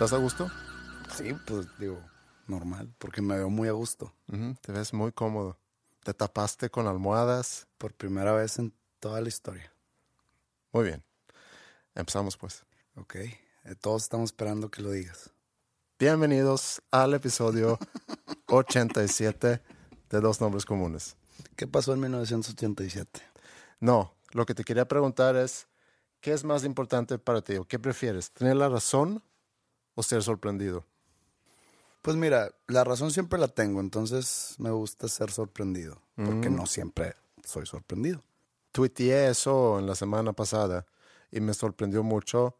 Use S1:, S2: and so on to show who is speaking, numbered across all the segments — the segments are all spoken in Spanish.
S1: ¿Estás a gusto?
S2: Sí, pues digo, normal, porque me veo muy a gusto.
S1: Te ves muy cómodo. Te tapaste con almohadas.
S2: Por primera vez en toda la historia.
S1: Muy bien. Empezamos pues.
S2: Ok, eh, todos estamos esperando que lo digas.
S1: Bienvenidos al episodio 87 de Dos Nombres Comunes.
S2: ¿Qué pasó en 1987?
S1: No, lo que te quería preguntar es, ¿qué es más importante para ti o qué prefieres? ¿Tener la razón o ser sorprendido?
S2: Pues mira, la razón siempre la tengo, entonces me gusta ser sorprendido, porque
S1: Mm.
S2: no siempre soy sorprendido.
S1: Tuiteé eso en la semana pasada y me sorprendió mucho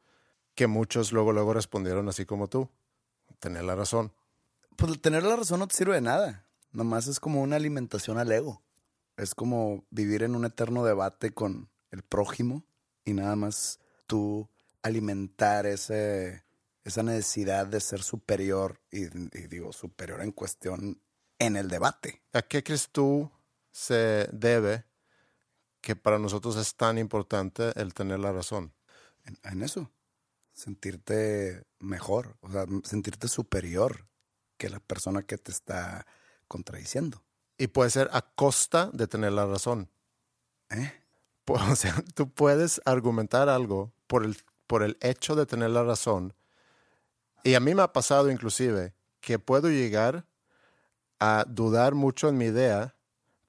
S1: que muchos luego luego respondieron así como tú. Tener la razón.
S2: Pues tener la razón no te sirve de nada, nomás es como una alimentación al ego. Es como vivir en un eterno debate con el prójimo y nada más tú alimentar ese, esa necesidad de ser superior y, y digo superior en cuestión en el debate.
S1: ¿A qué crees tú se debe que para nosotros es tan importante el tener la razón?
S2: En, en eso, sentirte mejor, o sea, sentirte superior que la persona que te está contradiciendo.
S1: Y puede ser a costa de tener la razón.
S2: ¿Eh?
S1: O sea, tú puedes argumentar algo por el, por el hecho de tener la razón. Y a mí me ha pasado inclusive que puedo llegar a dudar mucho en mi idea,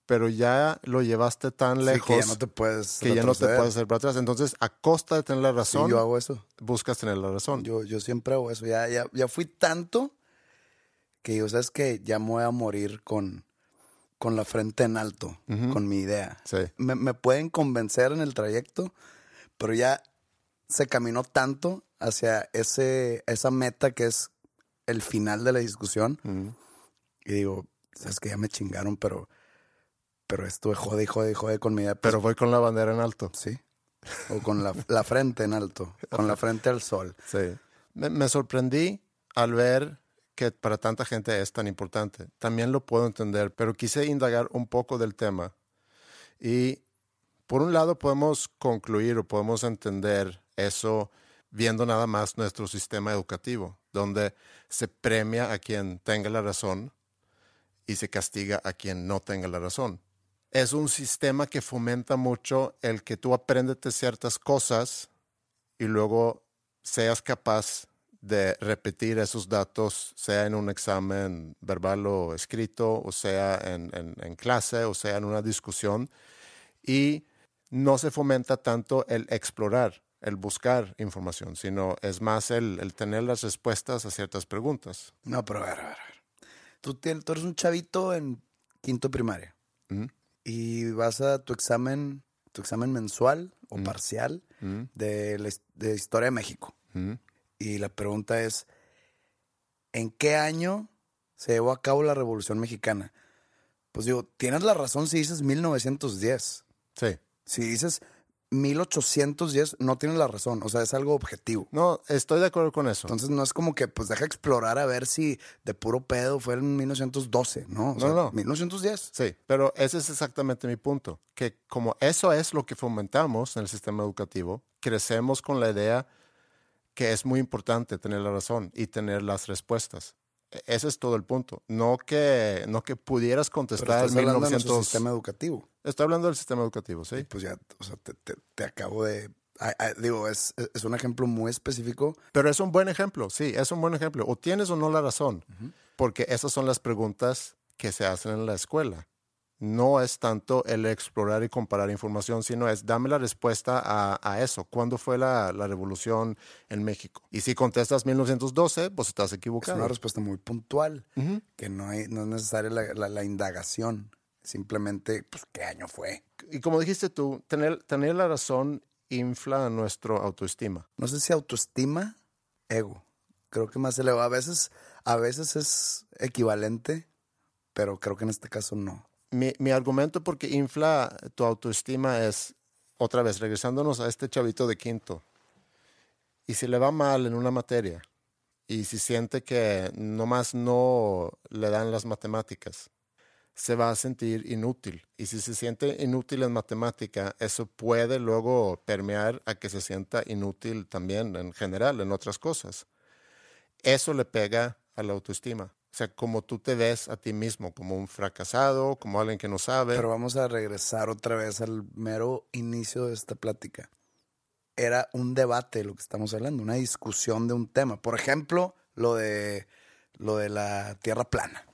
S1: pero ya lo llevaste tan
S2: Sí,
S1: lejos
S2: que ya no te puedes
S1: que ya no te puedes hacer para atrás. Entonces, a costa de tener la
S2: Sí,
S1: razón,
S2: yo hago eso.
S1: buscas tener la razón.
S2: Yo, yo siempre hago eso. Ya, ya, ya fui tanto que yo, sabes que ya me voy a morir con, con la frente en alto, con mi idea.
S1: Sí.
S2: Me, me pueden convencer en el trayecto, pero ya se caminó tanto hacia ese, esa meta que es el final de la discusión. Y digo, sabes que ya me chingaron, pero, pero estuve jode y jode y jode con mi. Pues,
S1: Pero voy con la bandera en alto.
S2: sí. O con la, la frente en alto, con la frente al sol.
S1: Sí. Me, me sorprendí al ver que para tanta gente es tan importante. También lo puedo entender, pero quise indagar un poco del tema. Y por un lado podemos concluir o podemos entender eso viendo nada más nuestro sistema educativo, donde se premia a quien tenga la razón y se castiga a quien no tenga la razón. Es un sistema que fomenta mucho el que tú aprendes ciertas cosas y luego seas capaz de repetir esos datos, sea en un examen verbal o escrito, o sea en, en- en clase, o sea en una discusión, y no se fomenta tanto el explorar, el buscar información, sino es más el, el tener las respuestas a ciertas preguntas.
S2: No, pero a ver, a ver. a ver. Tú, tienes, tú eres un chavito en quinto primaria
S1: Ujú,
S2: y vas a tu examen, tu examen mensual o
S1: Mm.
S2: parcial
S1: ujú,
S2: de, la de Historia de México. Y la pregunta es, ¿en qué año se llevó a cabo la Revolución Mexicana? Pues digo, tienes la razón si dices 1910.
S1: Sí.
S2: Si dices 1810, no tienes la razón. O sea, es algo objetivo.
S1: No, estoy de acuerdo con eso.
S2: Entonces no es como que, pues deja explorar a ver si de puro pedo fue en 1912, ¿no? O
S1: No,
S2: sea,
S1: no.
S2: 1910.
S1: Sí, pero ese es exactamente mi punto, que como eso es lo que fomentamos en el sistema educativo, crecemos con la idea que es muy importante tener la razón y tener las respuestas. Ese es todo el punto. No que, no que pudieras contestar en
S2: hablando de nuestro
S1: 1900...
S2: sistema educativo.
S1: Estoy hablando del sistema educativo,
S2: Y
S1: sí.
S2: pues ya, o sea, te, te- te acabo de... digo, es, es un ejemplo muy específico.
S1: Pero es un buen ejemplo, sí, es un buen ejemplo. O tienes o no la razón, porque esas son las preguntas que se hacen en la escuela. No es tanto el explorar y comparar información, sino es dame la respuesta a, a eso. ¿Cuándo fue la, la revolución en México? Y si contestas 1912, pues estás
S2: Es
S1: equivocado.
S2: una respuesta muy puntual, que no, hay, no es necesaria la, la- la indagación. Simplemente, pues, ¿qué año fue?
S1: Y como dijiste tú, tener, tener la razón infla nuestro autoestima.
S2: No sé si autoestima, ego. Creo que más elevado. A veces, a veces es equivalente, pero creo que en este caso no.
S1: Mi, mi argumento porque infla tu autoestima es, otra vez, regresándonos a este chavito de quinto. Y si le va mal en una materia y si siente que nomás no le dan las matemáticas, se va a sentir inútil. Y si se siente inútil en matemática, eso puede luego permear a que se sienta inútil también en general, en otras cosas. Eso le pega a la autoestima. O sea, como tú te ves a ti mismo, como un fracasado, como alguien que no sabe.
S2: Pero vamos a regresar otra vez al mero inicio de esta plática. Era un debate lo que estamos hablando, una discusión de un tema. Por ejemplo, lo de lo de la tierra plana.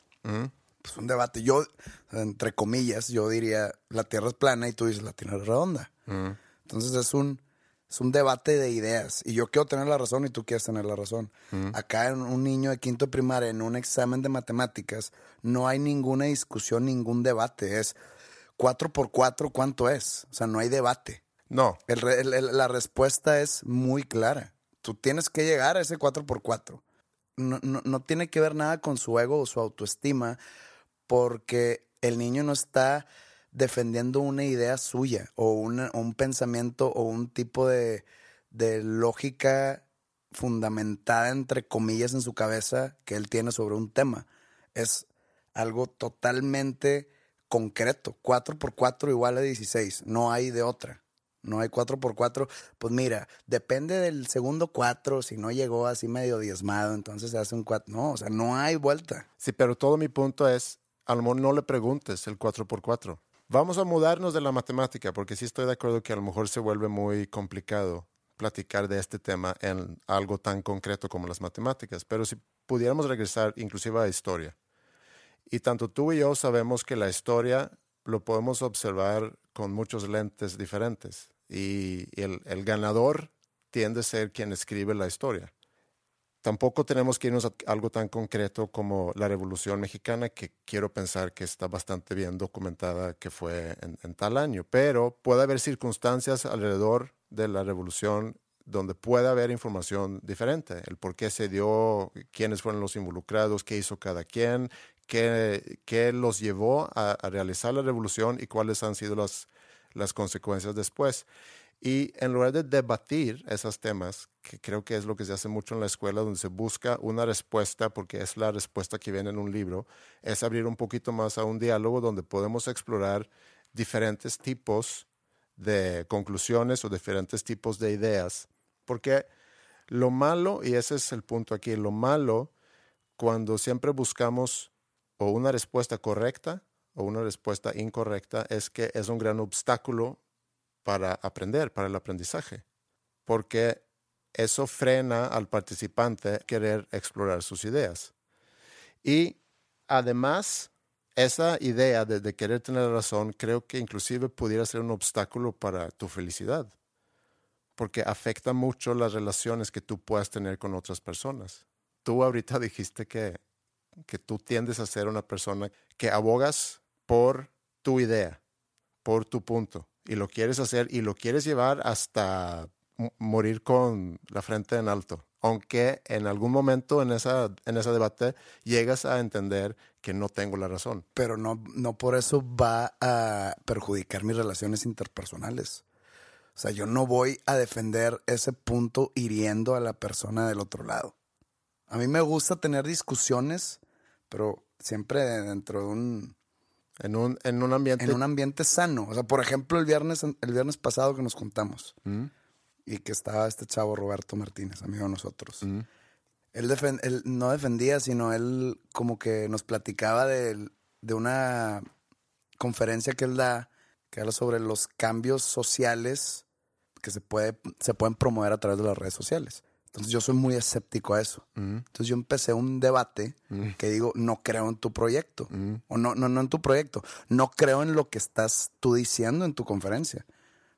S2: Pues un debate. Yo, entre comillas, yo diría la tierra es plana y tú dices la tierra es redonda. Entonces es un, es un debate de ideas. Y yo quiero tener la razón y tú quieres tener la razón. Acá en un niño de quinto primaria, en un examen de matemáticas, no hay ninguna discusión, ningún debate. Es 4 por 4, ¿cuánto es? O sea, no hay debate.
S1: No,
S2: El re- el- el- la respuesta es muy clara. Tú tienes que llegar a ese 4 por 4 no, no, no tiene que ver nada con su ego o su autoestima, porque el niño no está defendiendo una idea suya o, un pensamiento o un tipo de, de lógica fundamentada, entre comillas, en su cabeza que él tiene sobre un tema. Es algo totalmente concreto. 4 por 4 igual a 16. No hay de otra. No hay 4 por 4 Pues mira, depende del segundo 4. Si no llegó así medio diezmado, entonces se hace un 4. No, o sea, no hay vuelta.
S1: sí, pero todo mi punto es, a no le preguntes el 4x4. Vamos a mudarnos de la matemática, porque sí estoy de acuerdo que a lo mejor se vuelve muy complicado platicar de este tema en algo tan concreto como las matemáticas, pero si pudiéramos regresar inclusive a historia. Y tanto tú y yo sabemos que la historia lo podemos observar con muchos lentes diferentes y el, el ganador tiende a ser quien escribe la historia. Tampoco tenemos que irnos a algo tan concreto como la Revolución Mexicana, que quiero pensar que está bastante bien documentada que fue en, tal año, pero puede haber circunstancias alrededor de la Revolución donde puede haber información diferente, el por qué se dio, quiénes fueron los involucrados, qué hizo cada quien, qué, los llevó a, realizar la revolución y cuáles han sido las consecuencias después. Y en lugar de debatir esos temas, que creo que es lo que se hace mucho en la escuela, donde se busca una respuesta, porque es la respuesta que viene en un libro, es abrir un poquito más a un diálogo donde podemos explorar diferentes tipos de conclusiones o diferentes tipos de ideas. Porque lo malo, y ese es el punto aquí, lo malo cuando siempre buscamos o una respuesta correcta o una respuesta incorrecta es que es un gran obstáculo para aprender, para el aprendizaje, porque eso frena al participante querer explorar sus ideas. Y además, esa idea de, querer tener razón creo que inclusive pudiera ser un obstáculo para tu felicidad, porque afecta mucho las relaciones que tú puedas tener con otras personas. Tú ahorita dijiste que, que tú tiendes a ser una persona que abogas por tu idea, por tu punto, y lo quieres hacer y lo quieres llevar hasta morir con la frente en alto. Aunque en algún momento en esa, en ese debate llegas a entender que no tengo la razón.
S2: Pero no, no por eso va a perjudicar mis relaciones interpersonales. O sea, yo no voy a defender ese punto hiriendo a la persona del otro lado. A mí me gusta tener discusiones, pero siempre dentro de un...
S1: En un, en un ambiente...
S2: En un ambiente sano. O sea, por ejemplo, el viernes, el viernes pasado que nos juntamos
S1: Mm,
S2: y que estaba este chavo Roberto Martínez, amigo de nosotros.
S1: mm,
S2: Él, defen- él no defendía, sino él como que nos platicaba de, de una conferencia que él da, que habla sobre los cambios sociales que se, puede, se pueden promover a través de las redes sociales. Entonces yo soy muy escéptico a eso. Entonces yo empecé un debate que digo, no creo en tu proyecto. O no, no, no en tu proyecto. No creo en lo que estás tú diciendo en tu conferencia.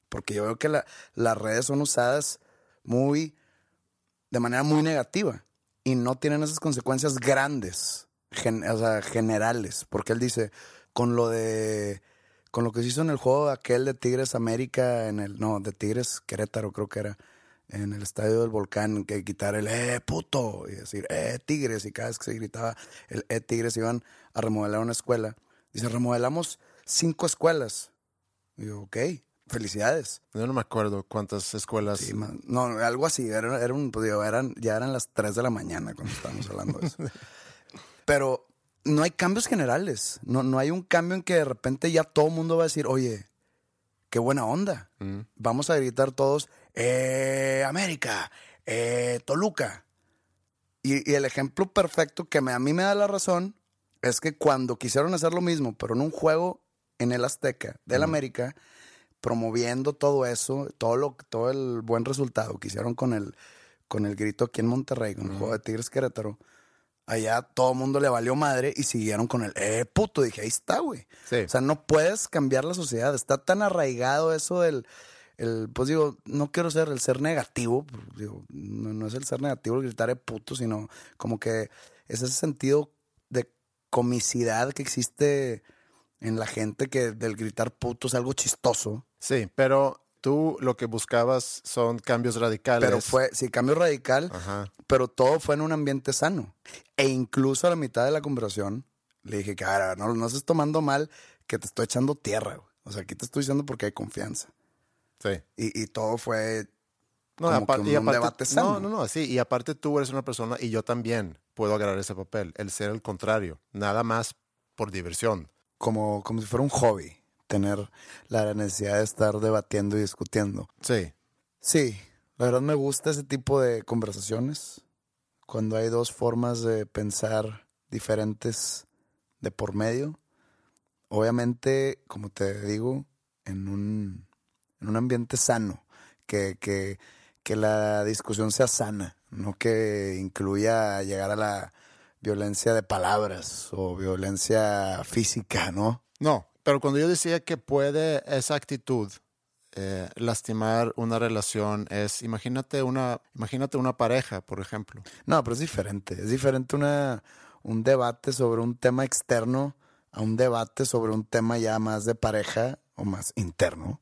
S2: Porque yo veo que la- las redes son usadas muy, de manera muy negativa. Y no tienen esas consecuencias grandes, gen- o sea, generales. Porque él dice, con lo de, con lo que se hizo en el juego aquel de Tigres América, en el, no, de Tigres Querétaro creo que era, en el estadio del volcán, que quitar el, eh, puto, y decir, eh, Tigres, y cada vez que se gritaba el, eh, Tigres, iban a remodelar una escuela. Dice, remodelamos cinco escuelas. Y yo, ok, felicidades.
S1: Yo no me acuerdo cuántas escuelas.
S2: Sí, man. no, algo así, era, era un, pues, digo, eran, ya eran las 3 de la mañana cuando estábamos hablando de eso. Pero no hay cambios generales, no, no hay un cambio en que de repente ya todo el mundo va a decir, oye, qué buena onda.
S1: Mm,
S2: Vamos a gritar todos, eh, América, eh, Toluca. Y, y el ejemplo perfecto que me- a mí me da la razón es que cuando quisieron hacer lo mismo, pero en un juego en el Azteca del América, promoviendo todo eso, todo lo, todo el buen resultado que hicieron con el, con el grito aquí en Monterrey, con el juego de Tigres Querétaro, allá todo el mundo le valió madre y siguieron con el, eh, puto, dije, ahí está, güey.
S1: Sí.
S2: O sea, no puedes cambiar la sociedad. Está tan arraigado eso del. El, pues digo, no quiero ser el ser negativo. Digo, no, no es el ser negativo el gritar de puto, sino como que es ese sentido de comicidad que existe en la gente que del gritar puto es algo chistoso.
S1: Sí, pero tú lo que buscabas son cambios radicales.
S2: Pero fue, sí, cambio radical,
S1: Ajá.
S2: pero todo fue en un ambiente sano. E incluso a la mitad de la conversación le dije, cara, no, no estés tomando mal que te estoy echando tierra. güey. O sea, aquí te estoy diciendo porque hay confianza.
S1: Sí.
S2: Y, y todo fue
S1: No,
S2: como
S1: apar-
S2: que
S1: y
S2: un
S1: aparte-
S2: debate sano.
S1: No, no, no, sí. Y aparte tú eres una persona y yo también puedo agarrar ese papel, el ser el contrario, nada más por diversión.
S2: como, como si fuera un hobby, tener la necesidad de estar debatiendo y discutiendo.
S1: Sí.
S2: Sí, la verdad me gusta ese tipo de conversaciones, cuando hay dos formas de pensar diferentes de por medio. Obviamente, como te digo, en un, en un ambiente sano, que, que, que la discusión sea sana, no que incluya llegar a la violencia de palabras o violencia física, ¿no?
S1: No, pero cuando yo decía que puede esa actitud eh, lastimar una relación, es imagínate una, imagínate una pareja, por ejemplo.
S2: No, pero es diferente. Es diferente una, un debate sobre un tema externo a un debate sobre un tema ya más de pareja o más interno.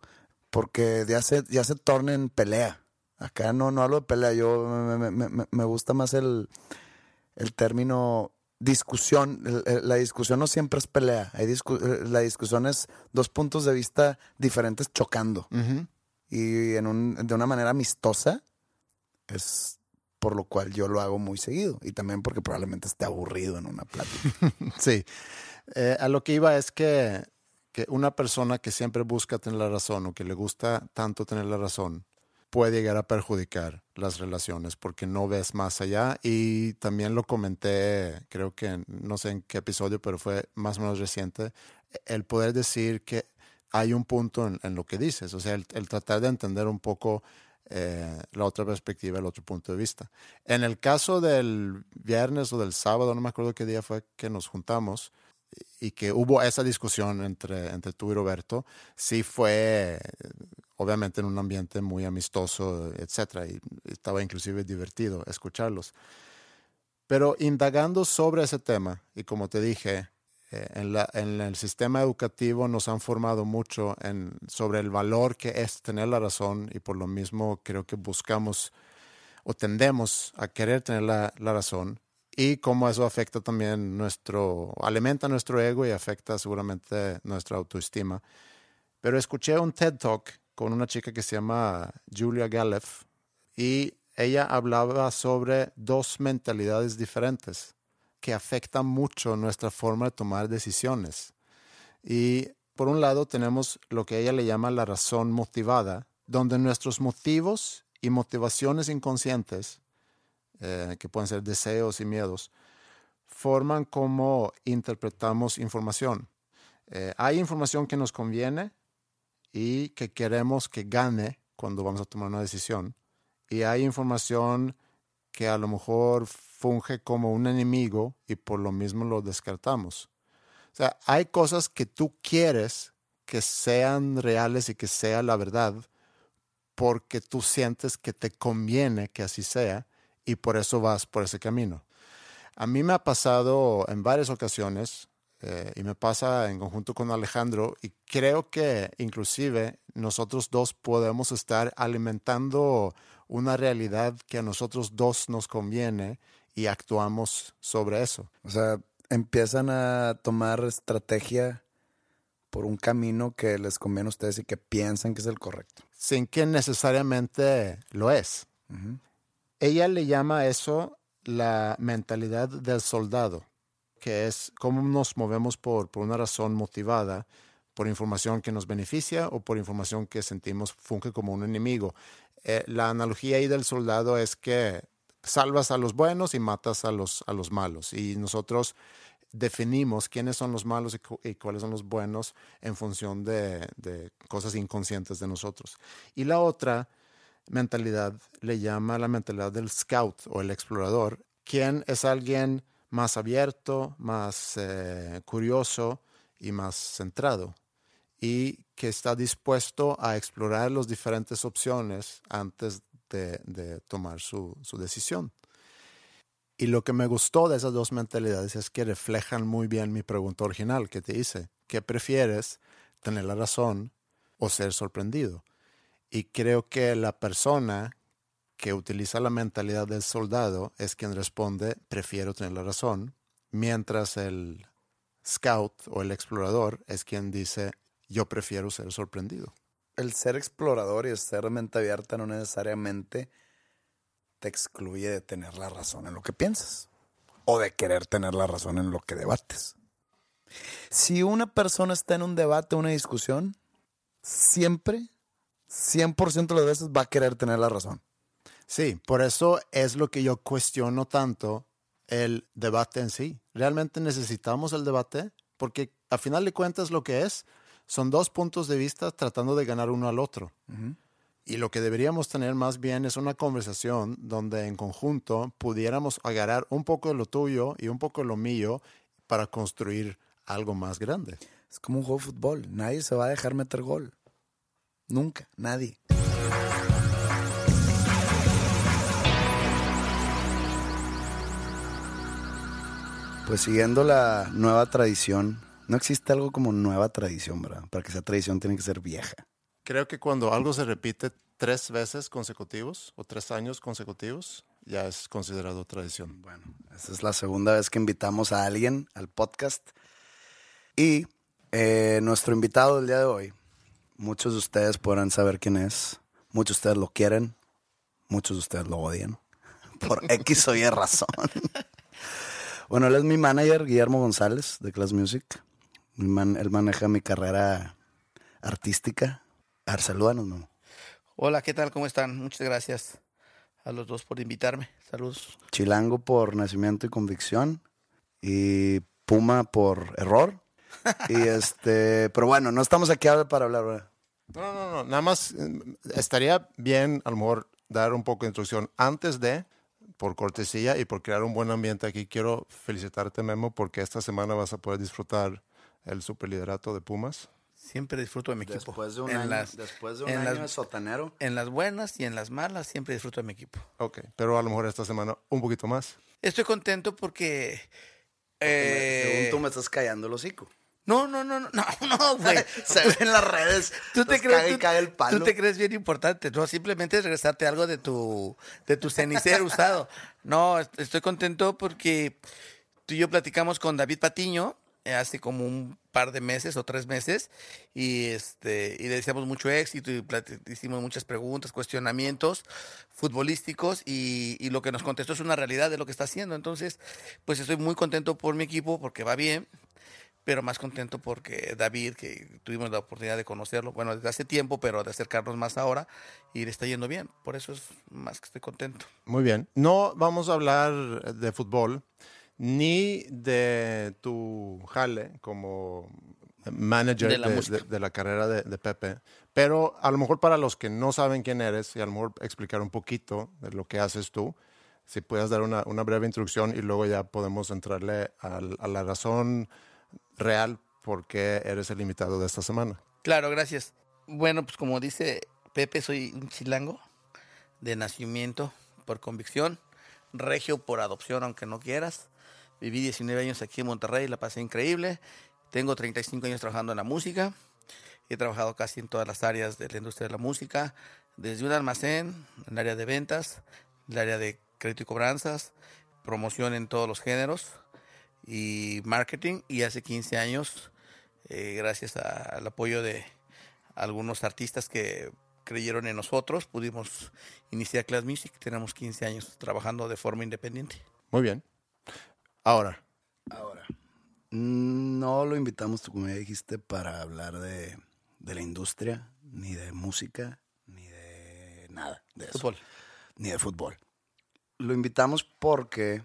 S2: Porque ya se, ya se torna en pelea. Acá no, no hablo de pelea. Yo me, me- me- me gusta más el, el término discusión. La discusión no siempre es pelea. Hay discu- la discusión es dos puntos de vista diferentes chocando. Y en un, de una manera amistosa es por lo cual yo lo hago muy seguido. Y también porque probablemente esté aburrido en una plática.
S1: Sí. Eh, a lo que iba es que, una persona que siempre busca tener la razón o que le gusta tanto tener la razón puede llegar a perjudicar las relaciones porque no ves más allá y también lo comenté, creo que no sé en qué episodio, pero fue más o menos reciente, el poder decir que hay un punto en, lo que dices, o sea, el, el tratar de entender un poco eh, la otra perspectiva, el otro punto de vista. En el caso del viernes o del sábado, no me acuerdo qué día fue que nos juntamos, y que hubo esa discusión entre, entre tú y Roberto, sí fue obviamente en un ambiente muy amistoso, etcétera, y estaba inclusive divertido escucharlos. Pero indagando sobre ese tema, y como te dije, eh, en, la, en, el sistema educativo nos han formado mucho en, sobre el valor que es tener la razón y por lo mismo creo que buscamos o tendemos a querer tener la, la razón y cómo eso afecta también nuestro, alimenta nuestro ego y afecta seguramente nuestra autoestima. Pero escuché un TED Talk con una chica que se llama Julia Galef y ella hablaba sobre dos mentalidades diferentes que afectan mucho nuestra forma de tomar decisiones. Y por un lado tenemos lo que ella le llama la razón motivada, donde nuestros motivos y motivaciones inconscientes, eh, que pueden ser deseos y miedos, forman cómo interpretamos información. Eh, hay información que nos conviene y que queremos que gane cuando vamos a tomar una decisión. Y hay información que a lo mejor funge como un enemigo y por lo mismo lo descartamos. O sea, hay cosas que tú quieres que sean reales y que sea la verdad porque tú sientes que te conviene que así sea y por eso vas por ese camino. A mí me ha pasado en varias ocasiones eh, y me pasa en conjunto con Alejandro y creo que inclusive nosotros dos podemos estar alimentando una realidad que a nosotros dos nos conviene y actuamos sobre eso.
S2: O sea, empiezan a tomar estrategia por un camino que les conviene a ustedes y que piensan que es el correcto.
S1: Sin que necesariamente lo es. Ella le llama a eso la mentalidad del soldado, que es cómo nos movemos por, por una razón motivada, por información que nos beneficia o por información que sentimos funge como un enemigo. Eh, la analogía ahí del soldado es que salvas a los buenos y matas a los, a los malos. Y nosotros definimos quiénes son los malos y, cuáles son los buenos en función de, de, cosas inconscientes de nosotros. Y la otra mentalidad le llama la mentalidad del scout o el explorador, quien es alguien más abierto, más eh, curioso y más centrado y que está dispuesto a explorar las diferentes opciones antes de, tomar su, decisión. Y lo que me gustó de esas dos mentalidades es que reflejan muy bien mi pregunta original que te hice. ¿Qué prefieres? ¿Tener la razón o ser sorprendido? Y creo que la persona que utiliza la mentalidad del soldado es quien responde, prefiero tener la razón, mientras el scout o el explorador es quien dice, yo prefiero ser sorprendido.
S2: El ser explorador y el ser mente abierta no necesariamente te excluye de tener la razón en lo que piensas o de querer tener la razón en lo que debates. Si una persona está en un debate, una discusión, siempre, 100% de las veces va a querer tener la razón.
S1: Sí, por eso es lo que yo cuestiono tanto el debate en sí. ¿Realmente necesitamos el debate? Porque a final de cuentas lo que es son dos puntos de vista tratando de ganar uno al otro. Y lo que deberíamos tener más bien es una conversación donde en conjunto pudiéramos agarrar un poco de lo tuyo y un poco de lo mío para construir algo más grande.
S2: Es como un juego de fútbol. Nadie se va a dejar meter gol. Nunca, nadie. Pues siguiendo la nueva tradición no existe algo como nueva tradición, ¿verdad? Para que esa tradición tiene que ser vieja.
S1: Creo que cuando algo se repite tres veces consecutivos o tres años consecutivos, ya es considerado tradición.
S2: Bueno, esa es la segunda vez que invitamos a alguien al podcast. Y eh, nuestro invitado del día de hoy, muchos de ustedes podrán saber quién es. Muchos de ustedes lo quieren, muchos de ustedes lo odian. Por X o Y razón. bueno, él es mi manager, Guillermo González, de Class Music él maneja mi carrera artística. A ¿no?
S3: Hola, ¿qué tal? ¿Cómo están? Muchas gracias a los dos por invitarme. Saludos.
S2: Chilango por nacimiento y convicción y Puma por error. y este, pero bueno, no estamos aquí para hablar.
S1: No, no, no, nada más eh, estaría bien a lo mejor dar un poco de introducción antes de por cortesía y por crear un buen ambiente aquí, quiero felicitarte, Memo, porque esta semana vas a poder disfrutar el superliderato de Pumas.
S3: Siempre disfruto de mi equipo.
S2: Después de un
S3: en
S2: año,
S3: las,
S2: después de un
S3: en
S2: año
S3: las-
S2: de sotanero.
S3: en las buenas y en las malas, siempre disfruto de mi equipo.
S1: Ok, pero a lo mejor esta semana un poquito más.
S3: Estoy contento porque... eh,
S2: Según tú me estás callando el hocico.
S3: No, no, no, no, no, güey.
S2: Se ve en las redes.
S3: ¿Tú te, crees,
S2: cae
S3: tú-
S2: cae el palo.
S3: tú te crees bien importante, no, simplemente es regresarte algo de tu, de tu cenicero usado. No, est- estoy contento porque tú y yo platicamos con David Patiño eh, hace como un par de meses o tres meses y este y le deseamos mucho éxito y hicimos muchas preguntas, cuestionamientos futbolísticos y, y lo que nos contestó es una realidad de lo que está haciendo. Entonces, pues estoy muy contento por mi equipo porque va bien pero más contento porque David, que tuvimos la oportunidad de conocerlo, bueno, desde hace tiempo, pero de acercarnos más ahora, y le está yendo bien. Por eso es más que estoy contento.
S1: Muy bien. No vamos a hablar de fútbol ni de tu jale como manager
S3: De
S1: de
S3: la
S1: la,
S3: música.
S1: de la carrera de, de Pepe, pero a lo mejor para los que no saben quién eres y a lo mejor explicar un poquito de lo que haces tú, si puedes dar una, una breve introducción y luego ya podemos entrarle a la razón real por qué eres el invitado de esta semana.
S3: Claro, gracias. Bueno, pues como dice Pepe, soy un chilango de nacimiento por convicción, regio por adopción, aunque no quieras. Viví 19 años aquí en Monterrey, la pasé increíble. Tengo 35 años trabajando en la música. He trabajado casi en todas las áreas de la industria de la música, desde un almacén, en el área de ventas, en el área de crédito y cobranzas, promoción en todos los géneros y marketing. Y hace 15 años, eh, gracias a- al apoyo de algunos artistas que creyeron en nosotros, pudimos iniciar Class Music. Tenemos 15 años trabajando de forma independiente.
S1: Muy bien. Ahora,
S2: Ahora, no lo invitamos, tú como ya dijiste, para hablar de, de la industria, ni de música, ni de nada de eso.
S3: Fútbol.
S2: Ni de fútbol. Lo invitamos porque,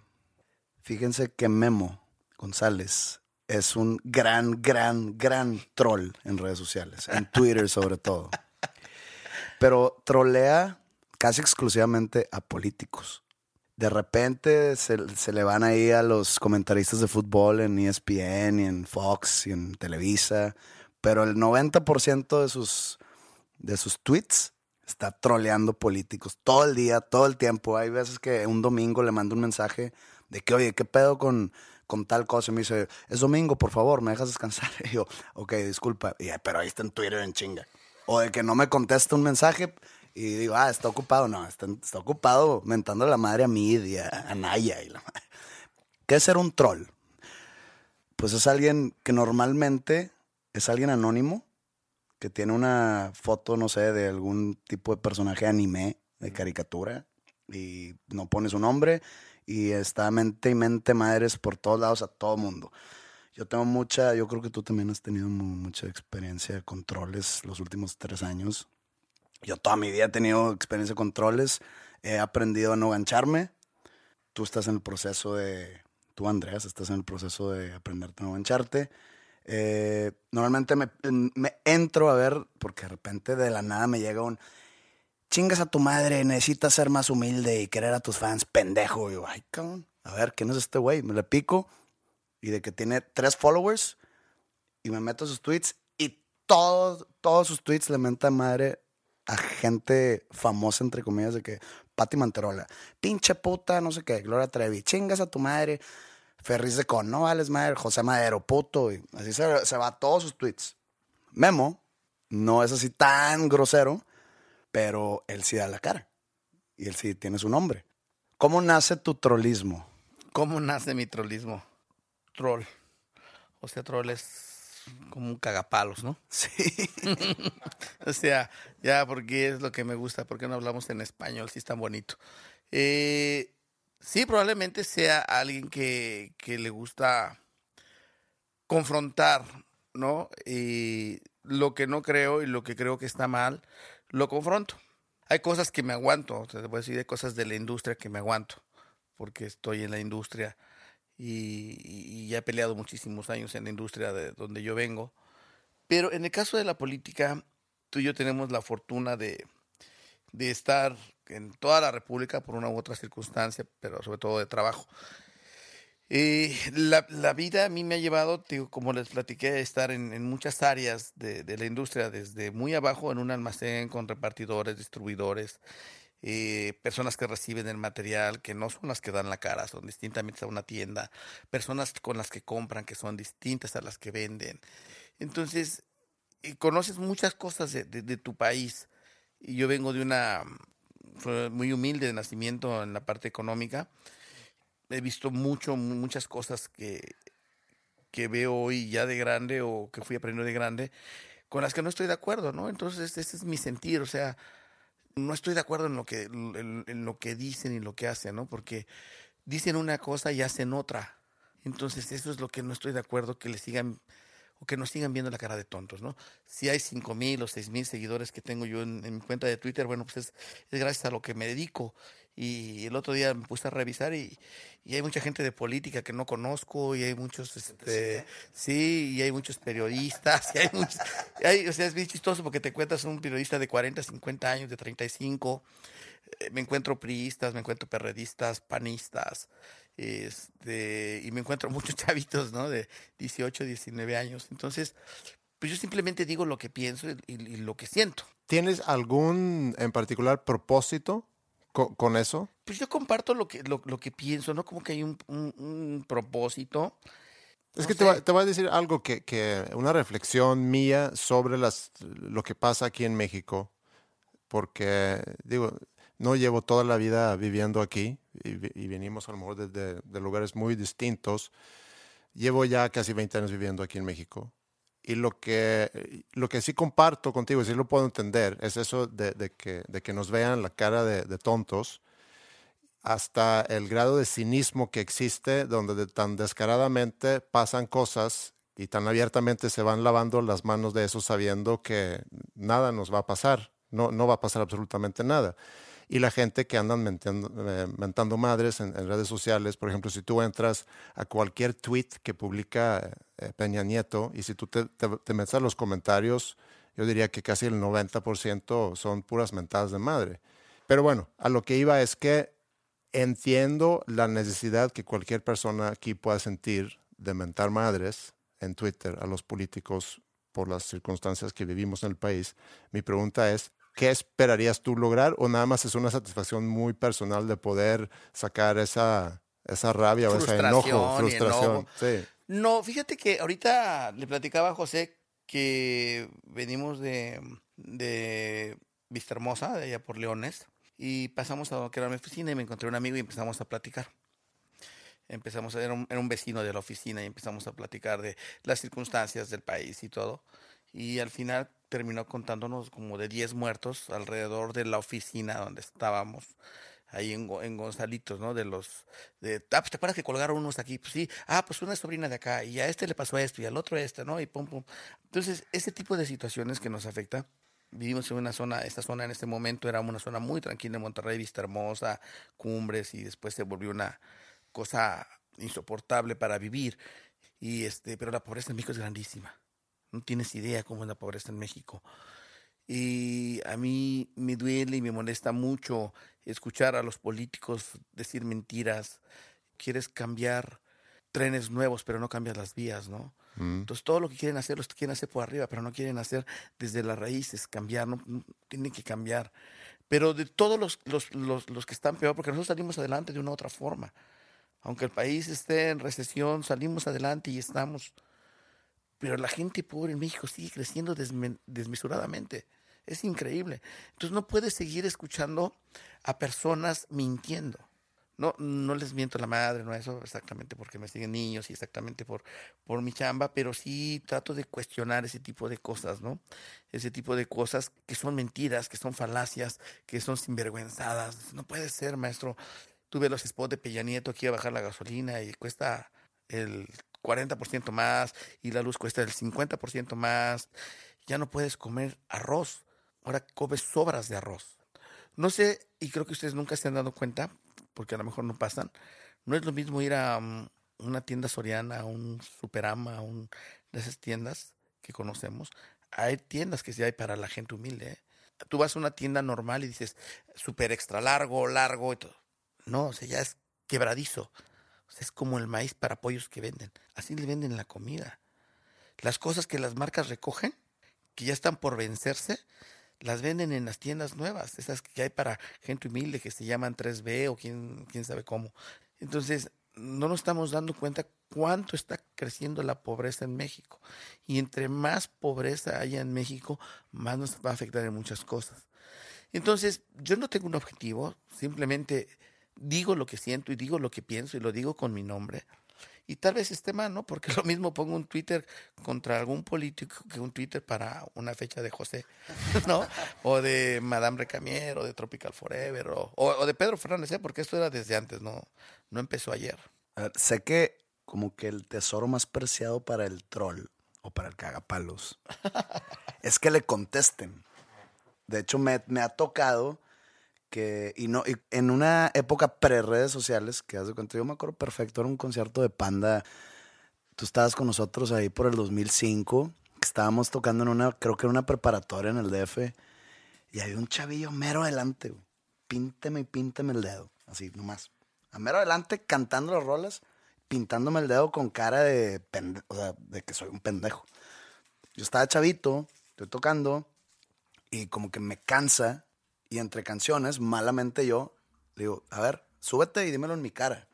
S2: fíjense que Memo González es un gran, gran, gran troll en redes sociales, en Twitter sobre todo. Pero trolea casi exclusivamente a políticos. De repente se, se le van ahí a los comentaristas de fútbol en ESPN y en Fox y en Televisa, pero el 90% de sus, de sus tweets está troleando políticos todo el día, todo el tiempo. Hay veces que un domingo le mando un mensaje de que, oye, ¿qué pedo con, con tal cosa? Y me dice, es domingo, por favor, ¿me dejas descansar? Y yo, ok, disculpa, Y, pero ahí está en Twitter en chinga. O de que no me contesta un mensaje y digo, ah, está ocupado. No, está, está ocupado mentando la madre a mí y a, a Naya y la madre. ¿Qué es ser un troll? Pues es alguien que normalmente es alguien anónimo, que tiene una foto, no sé, de algún tipo de personaje anime, de caricatura, y no pone su nombre, y está mente y mente madres por todos lados a todo mundo. Yo tengo mucha, yo creo que tú también has tenido mu- mucha experiencia de controles los últimos tres años. Yo toda mi vida he tenido experiencia de controles, he aprendido a no gancharme. Tú estás en el proceso de, tú Andreas, estás en el proceso de aprenderte a no gancharte. Eh, normalmente me, me entro a ver, porque de repente de la nada me llega un, chingas a tu madre, necesitas ser más humilde y querer a tus fans, pendejo. Y yo, ay, cabrón, a ver, ¿quién es este güey? Me le pico y de que tiene tres followers y me meto sus tweets y todos, todos sus tweets le mentan madre a gente famosa, entre comillas, de que Pati Manterola, pinche puta, no sé qué, Gloria Trevi, chingas a tu madre, Ferris de Con, no vales madre, José Madero, puto, y así se, se va a todos sus tweets. Memo no es así tan grosero, pero él sí da la cara y él sí tiene su nombre. ¿Cómo nace tu trollismo?
S3: ¿Cómo nace mi trollismo? Troll. O sea, troll es como un cagapalos, ¿no?
S2: Sí.
S3: O sea, ya, porque es lo que me gusta, porque no hablamos en español, si es tan bonito. Eh, sí, probablemente sea alguien que, que le gusta confrontar, ¿no? Y lo que no creo y lo que creo que está mal, lo confronto. Hay cosas que me aguanto, te voy a decir, hay cosas de la industria que me aguanto, porque estoy en la industria y, y- he peleado muchísimos años en la industria de donde yo vengo. Pero en el caso de la política, tú y yo tenemos la fortuna de, de estar en toda la República por una u otra circunstancia, pero sobre todo de trabajo. Eh, la, la, vida a mí me ha llevado, como les platiqué, a estar en, en muchas áreas de, de, la industria, desde muy abajo en un almacén con repartidores, distribuidores, eh, personas que reciben el material, que no son las que dan la cara, son distintamente a una tienda, personas con las que compran, que son distintas a las que venden. Entonces, eh, conoces muchas cosas de, de, de tu país. Y yo vengo de una muy humilde de nacimiento en la parte económica he visto mucho, muchas cosas que, que veo hoy ya de grande o que fui aprendiendo de grande, con las que no estoy de acuerdo, ¿no? Entonces, ese es mi sentir, o sea, no estoy de acuerdo en lo que, en, lo que dicen y lo que hacen, ¿no? Porque dicen una cosa y hacen otra. Entonces, eso es lo que no estoy de acuerdo, que le sigan o que nos sigan viendo la cara de tontos, ¿no? Si hay cinco mil o seis mil seguidores que tengo yo en, mi cuenta de Twitter, bueno, pues es, es gracias a lo que me dedico. Y el otro día me puse a revisar y, y, hay mucha gente de política que no conozco y hay muchos, este, sí, y hay muchos periodistas, y hay muchos, hay, o sea, es bien chistoso porque te cuentas un periodista de 40, 50 años, de 35, eh, me encuentro priistas, me encuentro perredistas, panistas, este, y me encuentro muchos chavitos, ¿no? De 18, 19 años. Entonces, pues yo simplemente digo lo que pienso y, y, y lo que siento.
S1: ¿Tienes algún en particular propósito con, con, eso?
S3: Pues yo comparto lo que, lo, lo, que pienso, ¿no? Como que hay un, un, un propósito.
S1: Es no que te, va, te, voy a decir algo que, que, una reflexión mía sobre las, lo que pasa aquí en México, porque digo, no llevo toda la vida viviendo aquí y, y venimos a lo mejor de, de, lugares muy distintos. Llevo ya casi 20 años viviendo aquí en México y lo que, lo que sí comparto contigo, y sí lo puedo entender, es eso de, que, de que nos vean la cara de, de, tontos, hasta el grado de cinismo que existe, donde de, tan descaradamente pasan cosas y tan abiertamente se van lavando las manos de eso sabiendo que nada nos va a pasar, no, no va a pasar absolutamente nada y la gente que andan mentando, eh, mentando madres en, en, redes sociales. Por ejemplo, si tú entras a cualquier tweet que publica eh, Peña Nieto y si tú te, te, te, metes a los comentarios, yo diría que casi el 90% son puras mentadas de madre. Pero bueno, a lo que iba es que entiendo la necesidad que cualquier persona aquí pueda sentir de mentar madres en Twitter a los políticos por las circunstancias que vivimos en el país. Mi pregunta es, ¿qué esperarías tú lograr o nada más es una satisfacción muy personal de poder sacar esa, esa rabia o ese enojo, frustración? Enojo. Sí.
S3: No, fíjate que ahorita le platicaba a José que venimos de, de Vista Hermosa, de allá por Leones, y pasamos a que era mi oficina y me encontré un amigo y empezamos a platicar. Empezamos a, era un, era un vecino de la oficina y empezamos a platicar de las circunstancias del país y todo. Y al final terminó contándonos como de 10 muertos alrededor de la oficina donde estábamos ahí en, en Gonzalitos, ¿no? De los, de, ah, pues te acuerdas que colgaron unos aquí, pues sí, ah, pues una sobrina de acá, y a este le pasó esto, y al otro esto, ¿no? Y pum, pum. Entonces, ese tipo de situaciones que nos afecta, vivimos en una zona, esta zona en este momento era una zona muy tranquila en Monterrey, Vista Hermosa, Cumbres, y después se volvió una cosa insoportable para vivir, y este, pero la pobreza en México es grandísima. No tienes idea cómo es la pobreza en México. Y a mí me duele y me molesta mucho escuchar a los políticos decir mentiras. Quieres cambiar trenes nuevos, pero no cambias las vías, ¿no? Mm. Entonces todo lo que quieren hacer, lo quieren hacer por arriba, pero no quieren hacer desde las raíces, cambiar, no, no tienen que cambiar. Pero de todos los, los, los, los que están peor, porque nosotros salimos adelante de una otra forma. Aunque el país esté en recesión, salimos adelante y estamos pero la gente pobre en México sigue creciendo desmesuradamente. Es increíble. Entonces no puedes seguir escuchando a personas mintiendo. No, no les miento la madre, no eso exactamente porque me siguen niños y exactamente por, por mi chamba, pero sí trato de cuestionar ese tipo de cosas, ¿no? Ese tipo de cosas que son mentiras, que son falacias, que son sinvergüenzadas. No puede ser, maestro. Tuve los spots de Peña Nieto aquí a bajar la gasolina y cuesta el 40% más y la luz cuesta el 50% más. Ya no puedes comer arroz. Ahora comes sobras de arroz. No sé, y creo que ustedes nunca se han dado cuenta, porque a lo mejor no pasan. No es lo mismo ir a um, una tienda soriana, a un superama, a un, de esas tiendas que conocemos. Hay tiendas que sí hay para la gente humilde. ¿eh? tú vas a una tienda normal y dices, súper extra largo, largo y todo. No, o sea, ya es quebradizo. Sea, es como el maíz para pollos que venden. Así le venden la comida. Las cosas que las marcas recogen, que ya están por vencerse, las venden en las tiendas nuevas, esas que hay para gente humilde que se llaman 3B o quién, quién sabe cómo. Entonces, no nos estamos dando cuenta cuánto está creciendo la pobreza en México. Y entre más pobreza haya en México, más nos va a afectar en muchas cosas. Entonces, yo no tengo un objetivo, simplemente digo lo que siento y digo lo que pienso y lo digo con mi nombre. Y tal vez esté mal, ¿no? Porque lo mismo pongo un Twitter contra algún político que un Twitter para una fecha de José, ¿no? O de Madame Recamier, o de Tropical Forever, o, o de Pedro Fernández, ¿eh? Porque esto era desde antes, no, no empezó ayer.
S2: A ver, sé que como que el tesoro más preciado para el troll o para el cagapalos es que le contesten. De hecho, me, me ha tocado que, y no, y en una época pre-redes sociales, que hace cuenta, yo me acuerdo perfecto, era un concierto de Panda. Tú estabas con nosotros ahí por el 2005, que estábamos tocando en una, creo que era una preparatoria en el DF, y había un chavillo mero adelante, güey. Pínteme y pínteme el dedo, así nomás. A mero adelante cantando las rolas, pintándome el dedo con cara de, pende- o sea, de que soy un pendejo. Yo estaba chavito, estoy tocando, y como que me cansa y entre canciones, malamente yo, le digo, a ver, súbete y dímelo en mi cara.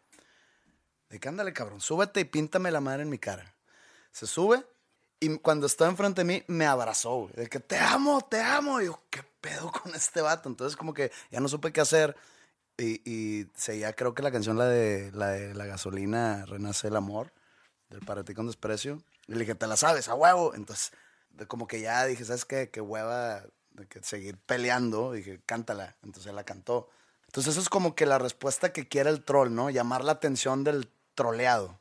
S2: De que ándale, cabrón, súbete y píntame la madre en mi cara. Se sube y cuando estaba enfrente de mí, me abrazó, güey. Que te amo, te amo. Y yo, ¿qué pedo con este vato? Entonces, como que ya no supe qué hacer. Y, y seguía, creo que la canción, la de, la de la gasolina, Renace el amor, del Para ti con desprecio. Y le dije, ¿te la sabes? A huevo. Entonces, como que ya dije, ¿sabes qué? Qué hueva de que seguir peleando. Dije, cántala. Entonces él la cantó. Entonces eso es como que la respuesta que quiere el troll, ¿no? Llamar la atención del troleado.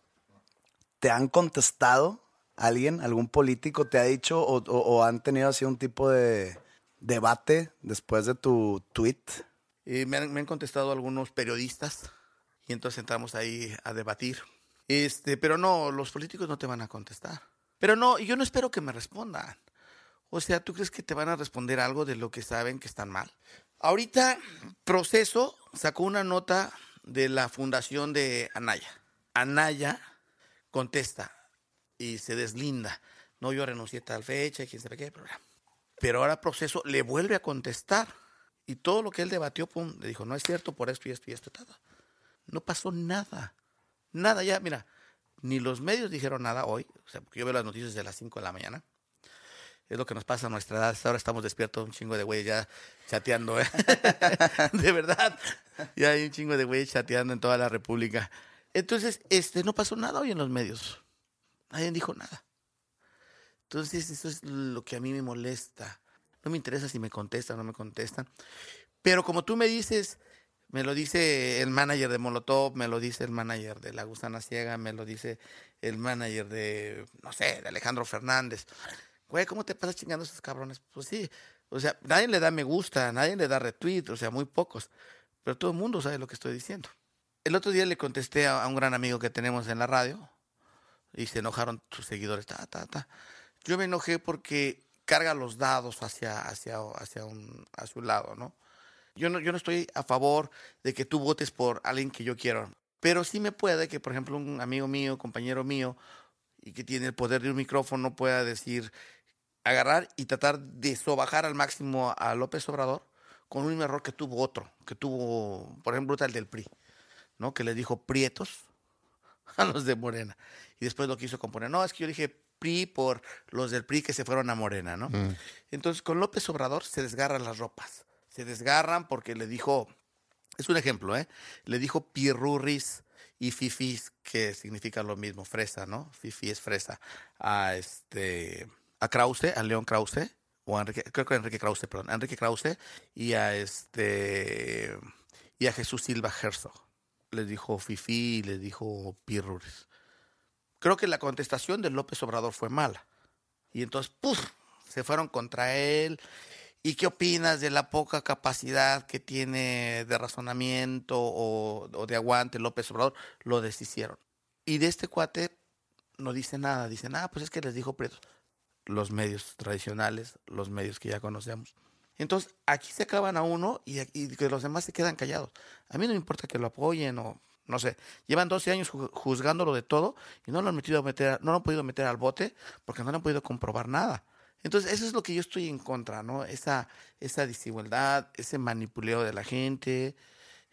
S2: ¿Te han contestado alguien, algún político te ha dicho o, han tenido así un tipo de debate después de tu tweet?
S3: Me, han, me han contestado algunos periodistas y entonces entramos ahí a debatir. Este, pero no, los políticos no te van a contestar. Pero no, yo no espero que me respondan. O sea, ¿tú crees que te van a responder algo de lo que saben que están mal? Ahorita, Proceso sacó una nota de la fundación de Anaya. Anaya contesta y se deslinda. No, yo renuncié a tal fecha, y quién sabe qué, pero, ahora Proceso le vuelve a contestar. Y todo lo que él debatió, pum, le dijo, no es cierto por esto y esto y esto. No pasó nada. Nada ya, mira, ni los medios dijeron nada hoy, o sea, porque yo veo las noticias de las 5 de la mañana. Es lo que nos pasa a nuestra edad. Hasta Ahora estamos despiertos, un chingo de güeyes ya chateando, ¿eh? de verdad. Ya hay un chingo de güeyes chateando en toda la República. Entonces, este, no pasó nada hoy en los medios. Nadie dijo nada. Entonces, eso es lo que a mí me molesta. No me interesa si me contestan o no me contestan. Pero como tú me dices, me lo dice el manager de Molotov, me lo dice el manager de La Gusana Ciega, me lo dice el manager de, no sé, de Alejandro Fernández. Güey, ¿cómo te pasas chingando a esos cabrones? Pues sí, o sea, nadie le da me gusta, nadie le da retweet, o sea, muy pocos. Pero todo el mundo sabe lo que estoy diciendo. El otro día le contesté a, un gran amigo que tenemos en la radio y se enojaron sus seguidores. Ta, ta, ta. Yo me enojé porque carga los dados hacia, hacia, hacia, un, hacia un lado, ¿no? Yo, ¿no? yo no estoy a favor de que tú votes por alguien que yo quiero, pero sí me puede que, por ejemplo, un amigo mío, compañero mío, y que tiene el poder de un micrófono pueda decir, agarrar y tratar de sobajar al máximo a López Obrador con un error que tuvo otro, que tuvo, por ejemplo, el del PRI, ¿no? Que le dijo prietos a los de Morena. Y después lo quiso componer. No, es que yo dije PRI por los del PRI que se fueron a Morena, ¿no? Entonces, con López Obrador se desgarran las ropas. Se desgarran porque le dijo, es un ejemplo, ¿eh? Le dijo pirurris y fifis, que significa lo mismo, fresa, ¿no? Fifi es fresa. A este, a Krause, a León Krause, o a Enrique, creo que a Enrique Krause, perdón, a Enrique Krause y a este, y a Jesús Silva Herzog. Le dijo fifi y le dijo pirurris. Creo que la contestación de López Obrador fue mala. Y entonces, ¡puf! Se fueron contra él. ¿Y qué opinas de la poca capacidad que tiene de razonamiento o, de aguante López Obrador? Lo deshicieron. Y de este cuate no dice nada. Dicen, ah, pues es que les dijo presos. Los medios tradicionales, los medios que ya conocemos. Entonces, aquí se acaban a uno y, y que los demás se quedan callados. A mí no me importa que lo apoyen o no sé. Llevan 12 años ju- juzgándolo de todo y no lo han metido a meter, no lo han podido meter al bote porque no le han podido comprobar nada. Entonces, eso es lo que yo estoy en contra, ¿no? Esa, esa desigualdad, ese manipuleo de la gente,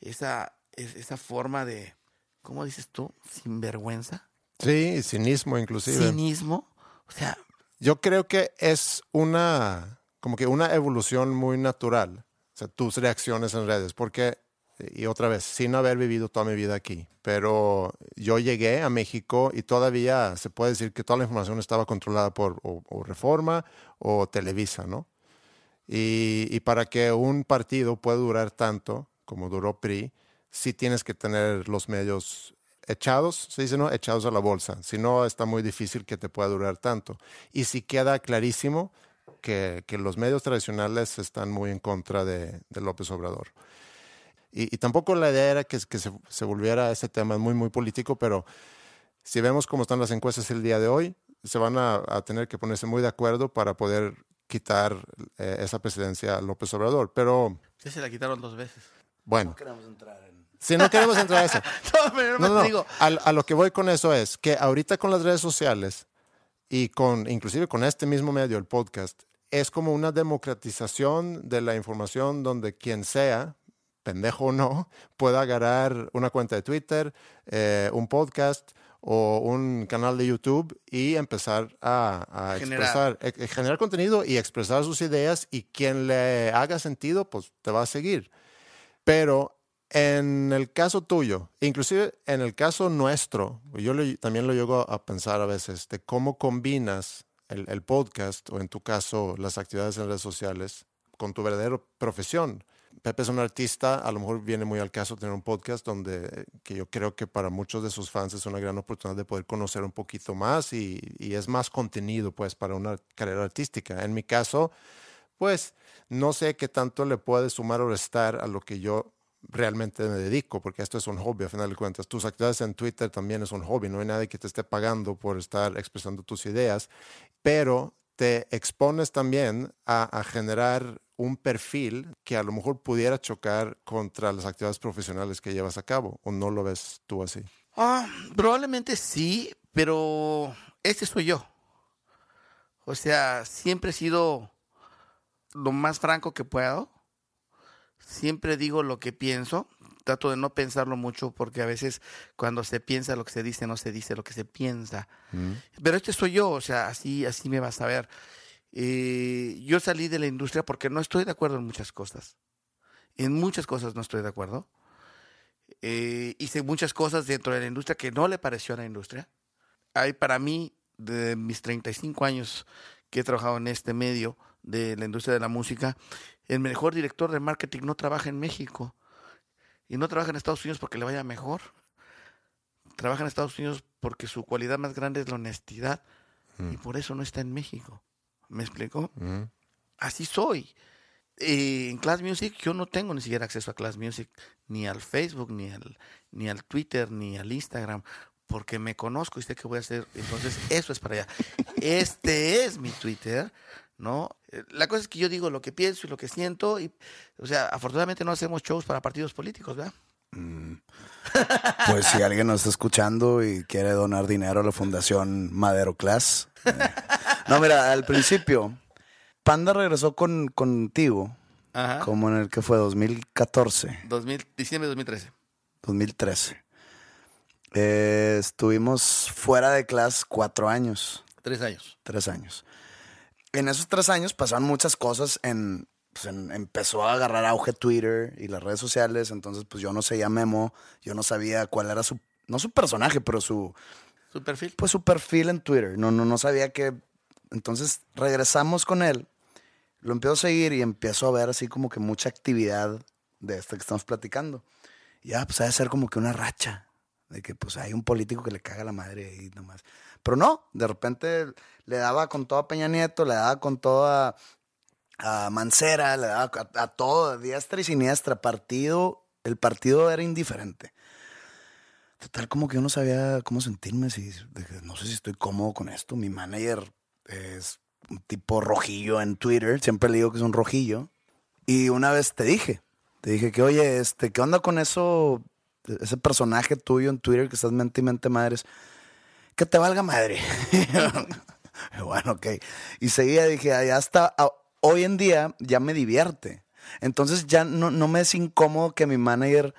S3: esa, es- esa forma de, ¿cómo dices tú? Sinvergüenza,
S1: Sí, cinismo inclusive.
S3: cinismo. O sea,
S1: Yo creo que es una, como que una evolución muy natural, o sea, tus reacciones en redes, porque, y otra vez, sin haber vivido toda mi vida aquí, pero yo llegué a México y todavía se puede decir que toda la información estaba controlada por o, o Reforma o Televisa, ¿no? Y, y para que un partido pueda durar tanto como duró PRI, sí tienes que tener los medios echados, se dice, ¿no? Echados a la bolsa. Si no, está muy difícil que te pueda durar tanto. Y si queda clarísimo que, que los medios tradicionales están muy en contra de, de López Obrador. Y, y tampoco la idea era que, que se, se volviera ese tema muy, muy político, pero si vemos cómo están las encuestas el día de hoy, se van a, a tener que ponerse muy de acuerdo para poder quitar eh, esa presidencia a López Obrador. Pero
S3: ya se la quitaron dos veces.
S1: bueno,
S2: queremos entrar en...
S1: si no queremos entrar a eso.
S3: No, pero
S1: No,
S3: no, digo,
S1: A, a lo que voy con eso es que ahorita con las redes sociales y con, inclusive con este mismo medio, el podcast, es como una democratización de la información donde quien sea, pendejo o no, pueda agarrar una cuenta de Twitter, eh, un podcast o un canal de YouTube y empezar a, a
S3: Generar.
S1: expresar, eh, generar contenido y expresar sus ideas y quien le haga sentido, pues te va a seguir. Pero en el caso tuyo, inclusive en el caso nuestro, yo lo- también lo llego a pensar a veces de cómo combinas el, podcast o en tu caso las actividades en redes sociales con tu verdadera profesión. Pepe es un artista, a lo mejor viene muy al caso tener un podcast donde que yo creo que para muchos de sus fans es una gran oportunidad de poder conocer un poquito más y, y es más contenido pues para una carrera artística. En mi caso, pues no sé qué tanto le puede sumar o restar a lo que yo realmente me dedico, porque esto es un hobby a final de cuentas. Tus actividades en Twitter también es un hobby, no hay nadie que te esté pagando por estar expresando tus ideas, pero te expones también a, generar un perfil que a lo mejor pudiera chocar contra las actividades profesionales que llevas a cabo, o no lo ves tú así.
S3: ah, probablemente sí, pero este soy yo. O sea, siempre he sido lo más franco que puedo. Siempre digo lo que pienso. Trato de no pensarlo mucho porque a veces cuando se piensa lo que se dice, no se dice lo que se piensa. Pero este soy yo, o sea, así, así me vas a ver. Eh, yo salí de la industria porque no estoy de acuerdo en muchas cosas. En muchas cosas no estoy de acuerdo. Eh, hice muchas cosas dentro de la industria que no le pareció a la industria. Hay para mí, de mis 35 años que he trabajado en este medio de la industria de la música, el mejor director de marketing no trabaja en México y no trabaja en Estados Unidos porque le vaya mejor. Trabaja en Estados Unidos porque su cualidad más grande es la honestidad y por eso no está en México. ¿Me explico? Así soy. Eh, en Class Music yo no tengo ni siquiera acceso a Class Music, ni al Facebook, ni al, ni al Twitter, ni al Instagram, porque me conozco y sé que voy a hacer. Entonces, eso es para allá. Este es mi Twitter, ¿no? Eh, La cosa es que yo digo lo que pienso y lo que siento, y, o sea, afortunadamente no hacemos shows para partidos políticos, ¿verdad?
S2: Pues si alguien nos está escuchando y quiere donar dinero a la Fundación Madero Class. eh. No, mira, al principio, Panda regresó con, contigo,
S3: Ajá.
S2: como en el que fue 2014,
S3: 2000, diciembre de 2013.
S2: 2013. Eh, estuvimos fuera de clase cuatro años,
S3: Tres años.
S2: tres años. En esos tres años pasaron muchas cosas en, pues, en- empezó a agarrar auge Twitter y las redes sociales, entonces pues yo no seguía Memo, yo no sabía cuál era su, no su personaje, pero su,
S3: Su perfil.
S2: pues su perfil en Twitter. No, no, no sabía que. Entonces regresamos con él. Lo empiezo a seguir y empiezo a ver así como que mucha actividad de esta que estamos platicando. Y ya, pues ha de ser como que una racha. De que pues hay un político que le caga la madre ahí nomás. Pero no, de repente le daba con toda Peña Nieto, le daba con toda a Mancera, le daba a, todo, diestra y siniestra. Partido, el partido era indiferente. Total, como que yo no sabía cómo sentirme, si, no sé si estoy cómodo con esto. Mi manager es un tipo rojillo en Twitter, siempre le digo que es un rojillo. Y una vez te dije, te dije que, oye, este, ¿qué onda con eso? Ese personaje tuyo en Twitter que estás mente y mente madres. Que te valga madre. bueno, ok. Y seguía, dije, ya hasta hoy en día ya me divierte. Entonces ya no, no me es incómodo que mi manager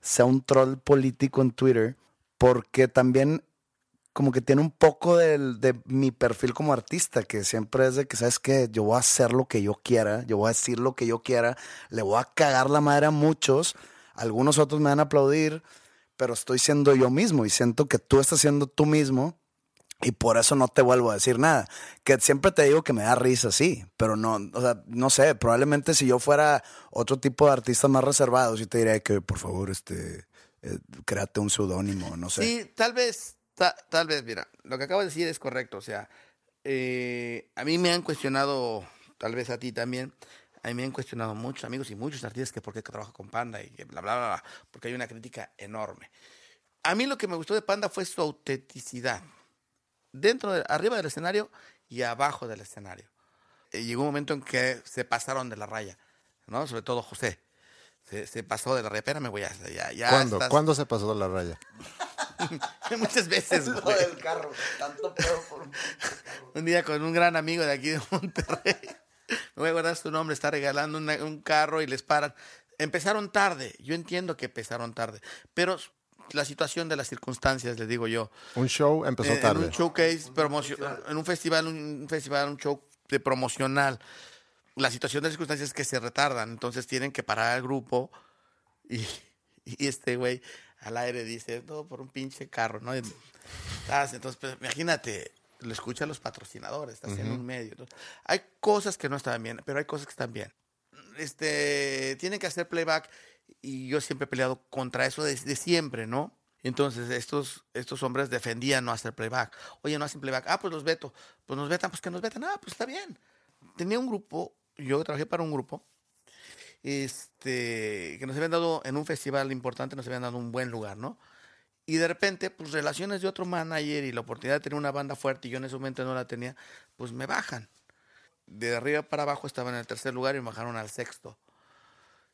S2: sea un troll político en Twitter, porque también como que tiene un poco de, mi perfil como artista, que siempre es de que, ¿sabes qué? Yo voy a hacer lo que yo quiera, yo voy a decir lo que yo quiera, le voy a cagar la madre a muchos, algunos otros me van a aplaudir, pero estoy siendo yo mismo y siento que tú estás siendo tú mismo y por eso no te vuelvo a decir nada. Que siempre te digo que me da risa, sí, pero no, o sea, no sé, probablemente si yo fuera otro tipo de artista más reservado, sí te diría que por favor, este, eh, créate un seudónimo, no sé.
S3: Sí, tal vez tal vez, mira, lo que acabo de decir es correcto. O sea, eh, a mí me han cuestionado, tal vez a ti también, a mí me han cuestionado muchos amigos y muchos artistas que por qué trabajo con Panda y bla, bla, bla, bla, porque hay una crítica enorme. A mí lo que me gustó de Panda fue su autenticidad, dentro, de, arriba del escenario y abajo del escenario. Y llegó un momento en que se pasaron de la raya, ¿no? Sobre todo José. Se, pasó de la raya. Espérame, voy a... Ya, ya
S1: ¿Cuándo? ¿Cuándo se pasó de la raya?
S3: Muchas veces.
S2: Lo del carro. Tanto pedo por un,
S3: un día con un gran amigo de aquí de Monterrey. Me voy a guardar su nombre. Está regalando un carro y les paran. Empezaron tarde. Yo entiendo que empezaron tarde. Pero la situación de las circunstancias, les digo yo.
S1: Un show empezó
S3: eh,
S1: tarde.
S3: En un showcase, en un festival, un festival, un show de promocional. La situación de las circunstancias es que se retardan. Entonces tienen que parar el grupo. Y, y este güey al aire dice, todo por un pinche carro, ¿no? Entonces, pues, imagínate, lo escucha los patrocinadores, estás en un medio. hay cosas que no están bien, pero hay cosas que están bien. Este, tienen que hacer playback y yo siempre he peleado contra eso desde siempre, ¿no? Entonces estos, estos hombres defendían no hacer playback. Oye, no hacen playback. Ah, pues los veto. Pues nos vetan, pues que nos vetan. Ah, pues está bien. Tenía un grupo, yo trabajé para un grupo este, que nos habían dado en un festival importante, nos habían dado un buen lugar, ¿no? Y de repente, pues relaciones de otro manager y la oportunidad de tener una banda fuerte y yo en ese momento no la tenía, pues me bajan. De arriba para abajo estaba en el tercer lugar y me bajaron al sexto.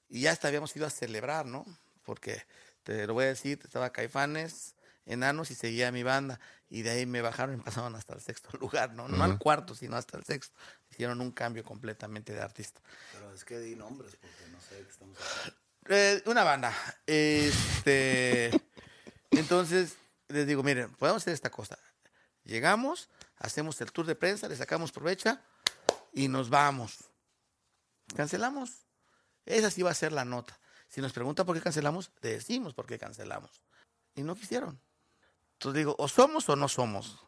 S3: Y ya hasta habíamos ido a celebrar, ¿no? Porque te lo voy a decir, estaba Caifanes, Enanos y seguía mi banda. Y de ahí me bajaron y pasaban hasta el sexto lugar, ¿no? No al cuarto, sino hasta el sexto hicieron un cambio completamente de artista.
S2: Pero es que di nombres, porque no sé qué estamos hablando.
S3: Eh, una banda. Este, entonces, les digo, miren, podemos hacer esta cosa. Llegamos, hacemos el tour de prensa, le sacamos provecha y nos vamos. Cancelamos. Esa sí va a ser la nota. Si nos pregunta por qué cancelamos, decimos por qué cancelamos. Y no quisieron. Entonces digo, o somos o no somos.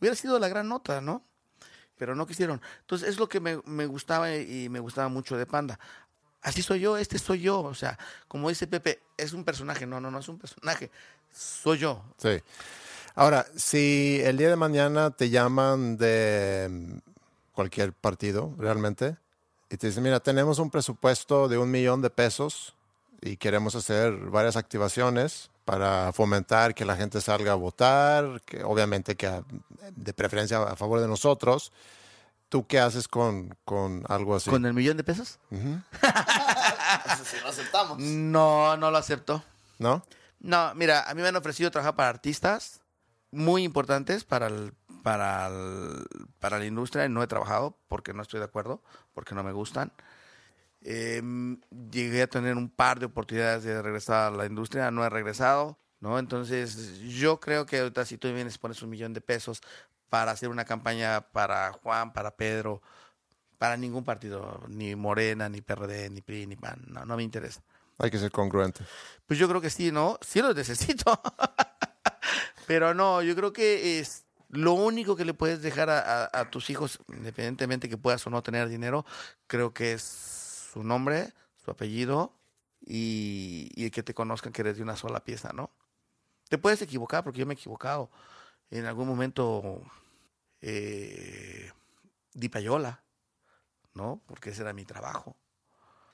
S3: Hubiera sido la gran nota, ¿no? pero no quisieron. Entonces es lo que me, gustaba y me gustaba mucho de Panda. Así soy yo, este soy yo. O sea, como dice Pepe, es un personaje. No, no, no es un personaje. Soy yo.
S1: Sí. Ahora, si el día de mañana te llaman de cualquier partido, realmente, y te dicen, mira, tenemos un presupuesto de un millón de pesos y queremos hacer varias activaciones para fomentar que la gente salga a votar, que obviamente que de preferencia a favor de nosotros. ¿Tú qué haces con, con algo así?
S3: ¿Con el millón de pesos?
S2: si lo aceptamos.
S3: No, no lo acepto.
S1: ¿No?
S3: No, mira, a mí me han ofrecido trabajar para artistas muy importantes para, para, para la industria y no he trabajado porque no estoy de acuerdo, porque no me gustan. Em, llegué a tener un par de oportunidades de regresar a la industria, no he regresado, ¿no? Entonces, yo creo que ahorita si tú vienes pones un millón de pesos para hacer una campaña para Juan, para Pedro, para ningún partido, ni Morena, ni PRD, ni PRI, ni PAN, no, no me interesa.
S1: Hay que ser congruente.
S3: Pues yo creo que sí, ¿no? Sí lo necesito. Pero no, yo creo que es lo único que le puedes dejar a, a tus hijos, independientemente que puedas o no tener dinero, creo que es su nombre, su apellido y, y, que te conozcan que eres de una sola pieza, ¿no? Te puedes equivocar, porque yo me he equivocado. En algún momento eh, di payola, ¿no? Porque ese era mi trabajo.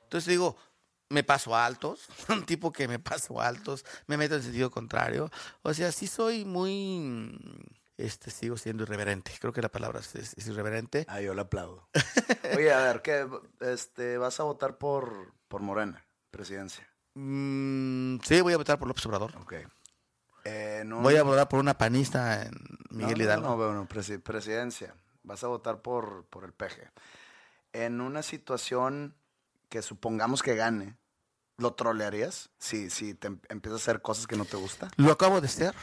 S3: Entonces digo, me paso altos, un tipo que me paso altos, me meto en sentido contrario. O sea, sí soy muy este, sigo siendo irreverente. Creo que la palabra es irreverente.
S2: Ah, yo le aplaudo. Oye, a ver, ¿qué? Este, ¿Vas a votar por, por Morena, presidencia?
S3: Mm, sí, voy a votar por López Obrador.
S2: Ok. Eh, no-
S3: Voy a votar por una panista en Miguel
S2: no,
S3: Hidalgo.
S2: No, bueno, presi- presidencia. Vas a votar por, por el peje. En una situación que supongamos que gane, ¿lo trolearías? Si, si te em- empiezas a hacer cosas que no te gustan.
S3: Lo acabo de hacer.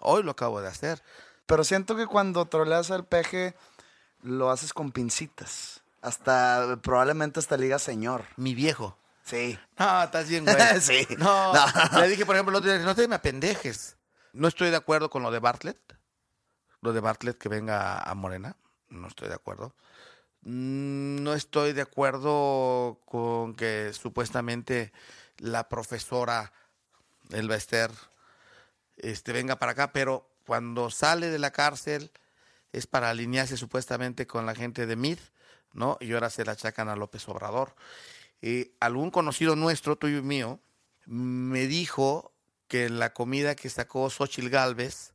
S3: Hoy lo acabo de hacer.
S2: Pero siento que cuando troleas al peje, lo haces con pincitas. Hasta, probablemente hasta liga señor.
S3: Mi viejo.
S2: Sí.
S3: No, estás bien, güey.
S2: Sí.
S3: No,
S2: No.
S3: le dije, por ejemplo, el otro día, no te me apendejes. No estoy de acuerdo con lo de Bartlett. Lo de Bartlett que venga a Morena. No estoy de acuerdo. Mm, No estoy de acuerdo con que supuestamente la profesora Elba Ester este, venga para acá, pero cuando sale de la cárcel es para alinearse supuestamente con la gente de MID, ¿no? Y ahora se la achacan a López Obrador. Eh, algún conocido nuestro, tuyo y mío, me dijo que la comida que sacó Xochil Galvez,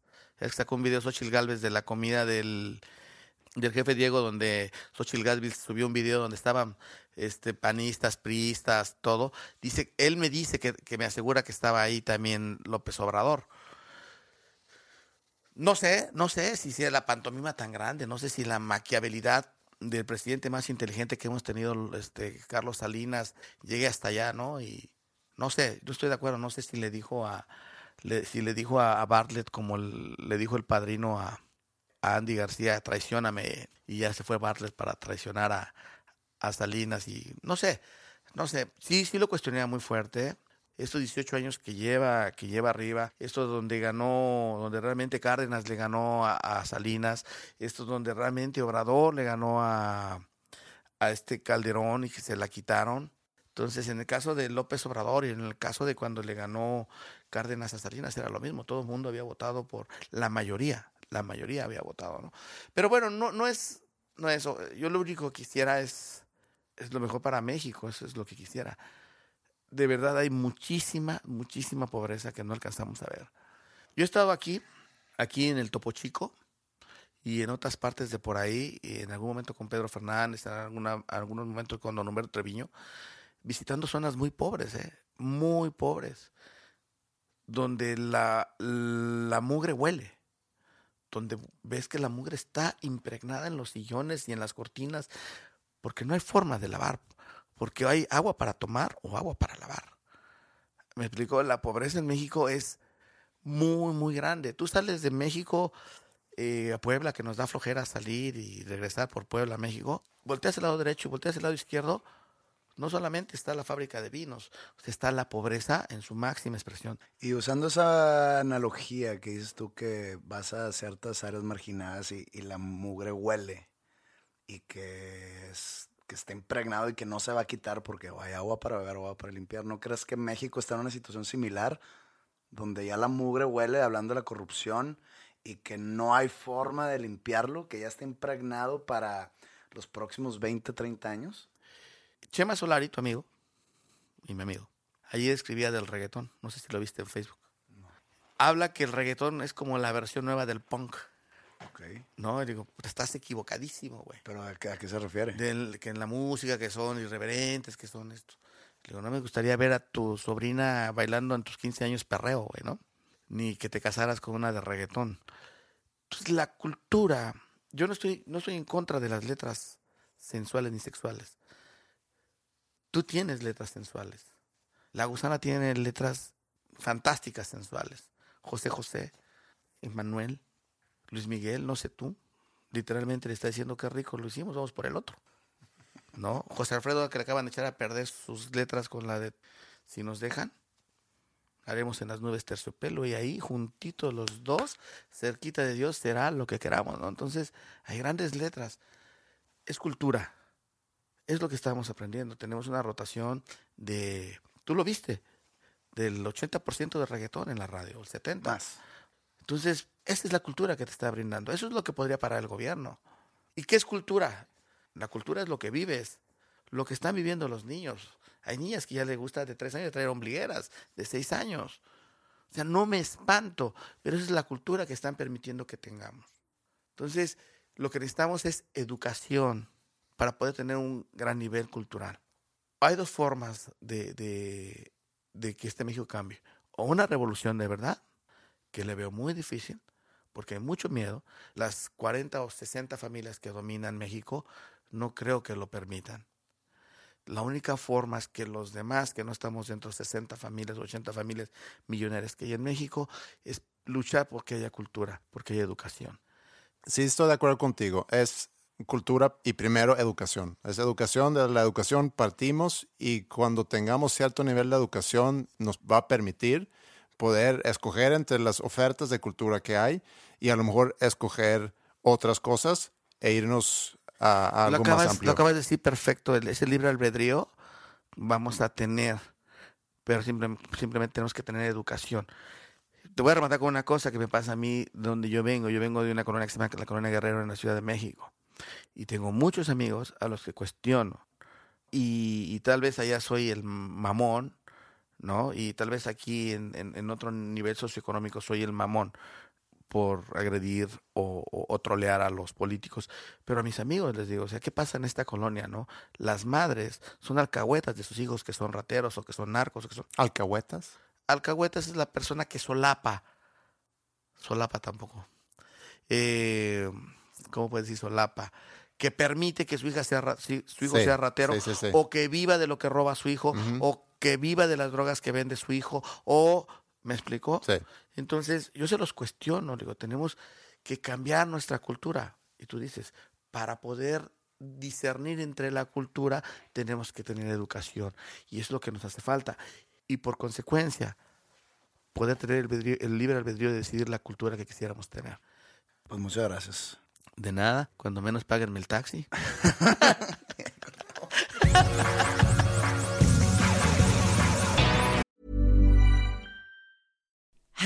S3: sacó un video Xochil Galvez de la comida del, del jefe Diego, donde Xochil Galvez subió un video donde estaban este, panistas, priistas, todo. Dice, él me dice que, que me asegura que estaba ahí también López Obrador. No sé, no sé si sea la pantomima tan grande, no sé si la maquiavelidad del presidente más inteligente que hemos tenido, este Carlos Salinas, llegue hasta allá, ¿no? Y no sé, yo estoy de acuerdo, no sé si le dijo a le- si le dijo a, a Bartlett como le dijo el padrino a, Andy García, traicioname, y ya se fue Bartlett para traicionar a, a Salinas y no sé, no sé, sí, sí lo cuestionaría muy fuerte. Estos 18 años que lleva, que lleva arriba, esto donde ganó, donde realmente Cárdenas le ganó a, Salinas, esto donde realmente Obrador le ganó a, a este Calderón y que se la quitaron. Entonces, en el caso de López Obrador y en el caso de cuando le ganó Cárdenas a Salinas era lo mismo, todo el mundo había votado por la mayoría, la mayoría había votado, ¿no? Pero bueno, no, no es, no es eso. Yo lo único que quisiera es, es lo mejor para México, eso es lo que quisiera. De verdad hay muchísima, muchísima pobreza que no alcanzamos a ver. Yo he estado aquí, aquí en el Topo Chico y en otras partes de por ahí, en algún momento con Pedro Fernández, en alguna, algunos momentos con Don Humberto Treviño, visitando zonas muy pobres, ¿eh? muy pobres, donde la, la mugre huele, donde ves que la mugre está impregnada en los sillones y en las cortinas, porque no hay forma de lavar, porque hay agua para tomar o agua para lavar. Me explico, la pobreza en México es muy, muy grande. Tú sales de México eh, a Puebla, que nos da flojera salir y regresar por Puebla a México, volteas al lado derecho y volteas al lado izquierdo, no solamente está la fábrica de vinos, está la pobreza en su máxima expresión.
S2: Y usando esa analogía que dices tú que vas a ciertas áreas marginadas y la mugre huele y que, es- que está impregnado y que no se va a quitar porque hay agua para beber, agua para limpiar, ¿no crees que México está en una situación similar donde ya la mugre huele hablando de la corrupción y que no hay forma de limpiarlo, que ya está impregnado para los próximos 20, 30 años?
S3: Chema Solari, tu amigo, y mi amigo, ayer escribía del reggaetón, no sé si lo viste en Facebook. Habla que el reggaetón es como la versión nueva del punk,
S2: Ok.
S3: ¿no? Y digo, "Puta, estás equivocadísimo, güey.
S2: ¿Pero a qué, a qué se refiere?
S3: Del, que en la música, que son irreverentes, que son esto. Le digo, no me gustaría ver a tu sobrina bailando en tus 15 años perreo, güey, ¿no? Ni que te casaras con una de reggaetón. Entonces, la cultura, yo no estoy, no estoy en contra de las letras sensuales ni sexuales. Tú tienes letras sensuales. La gusana tiene letras fantásticas sensuales. José José, Emanuel, Luis Miguel, no sé tú. Literalmente le está diciendo qué rico lo hicimos, vamos por el otro. ¿No? José Alfredo que le acaban de echar a perder sus letras con la de Si nos dejan, haremos en las nubes terciopelo y ahí juntitos los dos, cerquita de Dios será lo que queramos, ¿no? Entonces, hay grandes letras. Es cultura. Es lo que estamos aprendiendo. Tenemos una rotación de, tú lo viste, del 80% de reggaetón en la radio, el 70%.
S2: Más.
S3: Entonces, esa es la cultura que te está brindando. Eso es lo que podría parar el gobierno. ¿Y qué es cultura? La cultura es lo que vives, lo que están viviendo los niños. Hay niñas que ya les gusta de tres años traer ombligueras, de seis años. O sea, no me espanto, pero esa es la cultura que están permitiendo que tengamos. Entonces, lo que necesitamos es educación para poder tener un gran nivel cultural. Hay dos formas de, de que este México cambie. O una revolución de verdad, que le veo muy difícil, porque hay mucho miedo. Las 40 o 60 familias que dominan México no creo que lo permitan. La única forma es que los demás, que no estamos dentro de 60 familias, 80 familias millonarias que hay en México, es luchar porque haya cultura, porque haya educación.
S1: Sí, estoy de acuerdo contigo. Es cultura y primero educación. Es educación, de la educación partimos y cuando tengamos cierto nivel de educación nos va a permitir poder escoger entre las ofertas de cultura que hay y a lo mejor escoger otras cosas e irnos a, a algo
S3: acabas,
S1: más amplio.
S3: Lo acabas de decir perfecto, ese libre albedrío vamos a tener, pero simple- simplemente tenemos que tener educación. Te voy a rematar con una cosa que me pasa a mí de donde yo vengo. Yo vengo de una colonia que se llama la Colonia Guerrero en la Ciudad de México. Y tengo muchos amigos a los que cuestiono. Y, y tal vez allá soy el mamón, ¿no? Y tal vez aquí en, en- en otro nivel socioeconómico soy el mamón por agredir o, o- o trolear a los políticos. Pero a mis amigos les digo, o sea, ¿qué pasa en esta colonia, no? Las madres son alcahuetas de sus hijos que son rateros o que son narcos o que son...
S1: ¿Alcahuetas?
S3: Alcahuetas es la persona que solapa. Solapa tampoco. Eh, ¿Cómo puedes decir solapa? Que permite que su hija sea su hijo
S1: Sí,
S3: sea ratero
S1: sí, sí, sí.
S3: o que viva de lo que roba su hijo o que viva de las drogas que vende su hijo o ¿me explicó?
S1: Sí.
S3: Entonces, yo se los cuestiono, digo, tenemos que cambiar nuestra cultura. Y tú dices, para poder discernir entre la cultura, tenemos que tener educación. Y es lo que nos hace falta. Y por consecuencia, poder tener el, el libre albedrío de decidir la cultura que quisiéramos tener.
S2: Pues muchas gracias.
S3: De nada, cuando menos páguenme el taxi.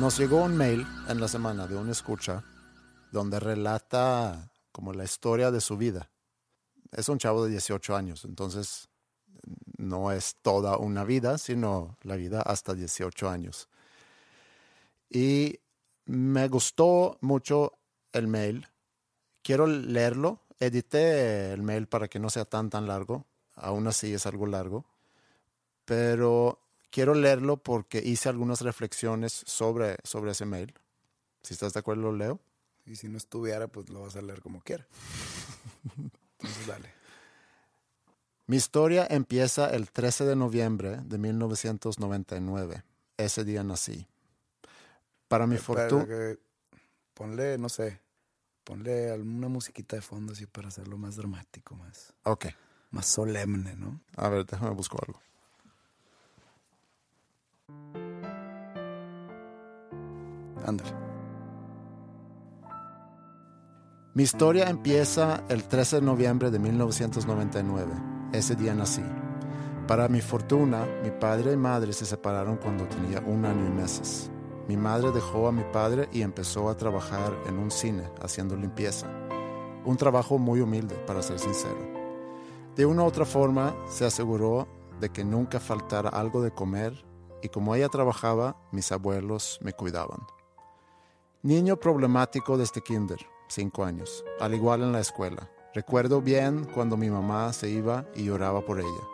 S1: Nos llegó un mail en la semana de un escucha donde relata como la historia de su vida. Es un chavo de 18 años, entonces no es toda una vida, sino la vida hasta 18 años. Y me gustó mucho el mail. Quiero leerlo. Edité el mail para que no sea tan tan largo. Aún así es algo largo. Pero quiero leerlo porque hice algunas reflexiones sobre, sobre ese mail. Si estás de acuerdo, lo leo.
S2: Y si no estuviera, pues lo vas a leer como quiera. Entonces, dale.
S1: Mi historia empieza el 13 de noviembre de 1999. Ese día nací. Para mi
S2: Espera,
S1: fortuna...
S2: Ponle, no sé, ponle alguna musiquita de fondo así para hacerlo más dramático, más,
S1: Ok,
S2: más solemne, ¿no?
S1: a ver, déjame buscar algo.
S2: Ándale.
S1: Mi historia empieza el 13 de noviembre de 1999. ese día nací. Para mi fortuna, mi padre y madre se separaron cuando tenía un año y meses. Mi madre dejó a mi padre y empezó a trabajar en un cine haciendo limpieza. Un trabajo muy humilde, para ser sincero. De una u otra forma, se aseguró de que nunca faltara algo de comer y como ella trabajaba, mis abuelos me cuidaban. Niño problemático desde kinder, cinco años, al igual en la escuela. Recuerdo bien cuando mi mamá se iba y lloraba por ella.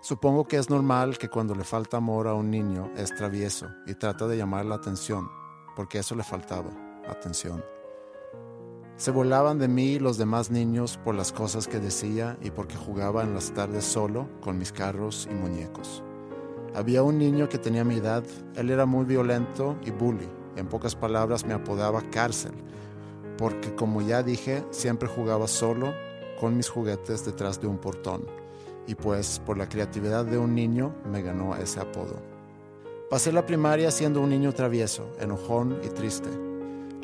S1: Supongo que es normal que cuando le falta amor a un niño es travieso y trata de llamar la atención, porque eso le faltaba, atención. Se volaban de mí los demás niños por las cosas que decía y porque jugaba en las tardes solo con mis carros y muñecos. Había un niño que tenía mi edad, él era muy violento y bully, en pocas palabras me apodaba cárcel, porque como ya dije, siempre jugaba solo con mis juguetes detrás de un portón y pues por la creatividad de un niño me ganó ese apodo. Pasé la primaria siendo un niño travieso, enojón y triste.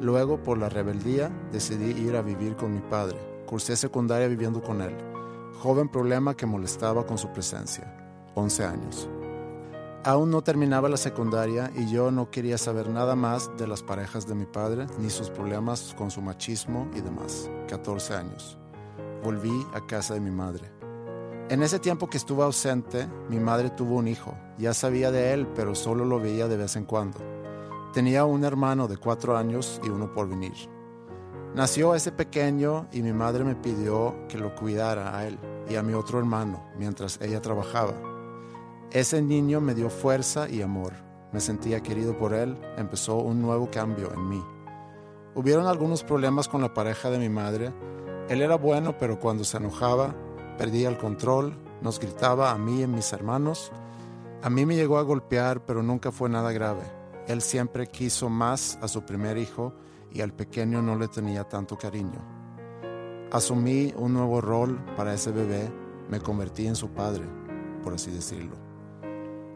S1: Luego, por la rebeldía, decidí ir a vivir con mi padre. Cursé secundaria viviendo con él. Joven problema que molestaba con su presencia. 11 años. Aún no terminaba la secundaria y yo no quería saber nada más de las parejas de mi padre ni sus problemas con su machismo y demás. 14 años. Volví a casa de mi madre. En ese tiempo que estuve ausente, mi madre tuvo un hijo. Ya sabía de él, pero solo lo veía de vez en cuando. Tenía un hermano de cuatro años y uno por venir. Nació ese pequeño y mi madre me pidió que lo cuidara a él y a mi otro hermano mientras ella trabajaba. Ese niño me dio fuerza y amor. Me sentía querido por él. Empezó un nuevo cambio en mí. Hubieron algunos problemas con la pareja de mi madre. Él era bueno, pero cuando se enojaba Perdía el control, nos gritaba a mí y a mis hermanos. A mí me llegó a golpear, pero nunca fue nada grave. Él siempre quiso más a su primer hijo y al pequeño no le tenía tanto cariño. Asumí un nuevo rol para ese bebé, me convertí en su padre, por así decirlo.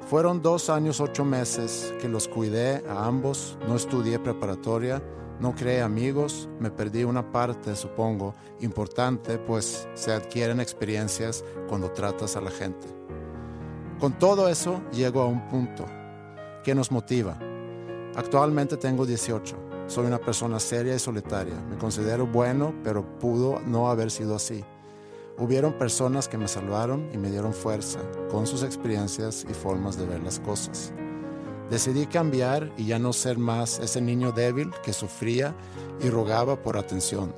S1: Fueron dos años ocho meses que los cuidé a ambos, no estudié preparatoria, no creé amigos, me perdí una parte, supongo, importante, pues se adquieren experiencias cuando tratas a la gente. Con todo eso llego a un punto que nos motiva. Actualmente tengo 18. Soy una persona seria y solitaria. Me considero bueno, pero pudo no haber sido así. Hubieron personas que me salvaron y me dieron fuerza con sus experiencias y formas de ver las cosas. Decidí cambiar y ya no ser más ese niño débil que sufría y rogaba por atención.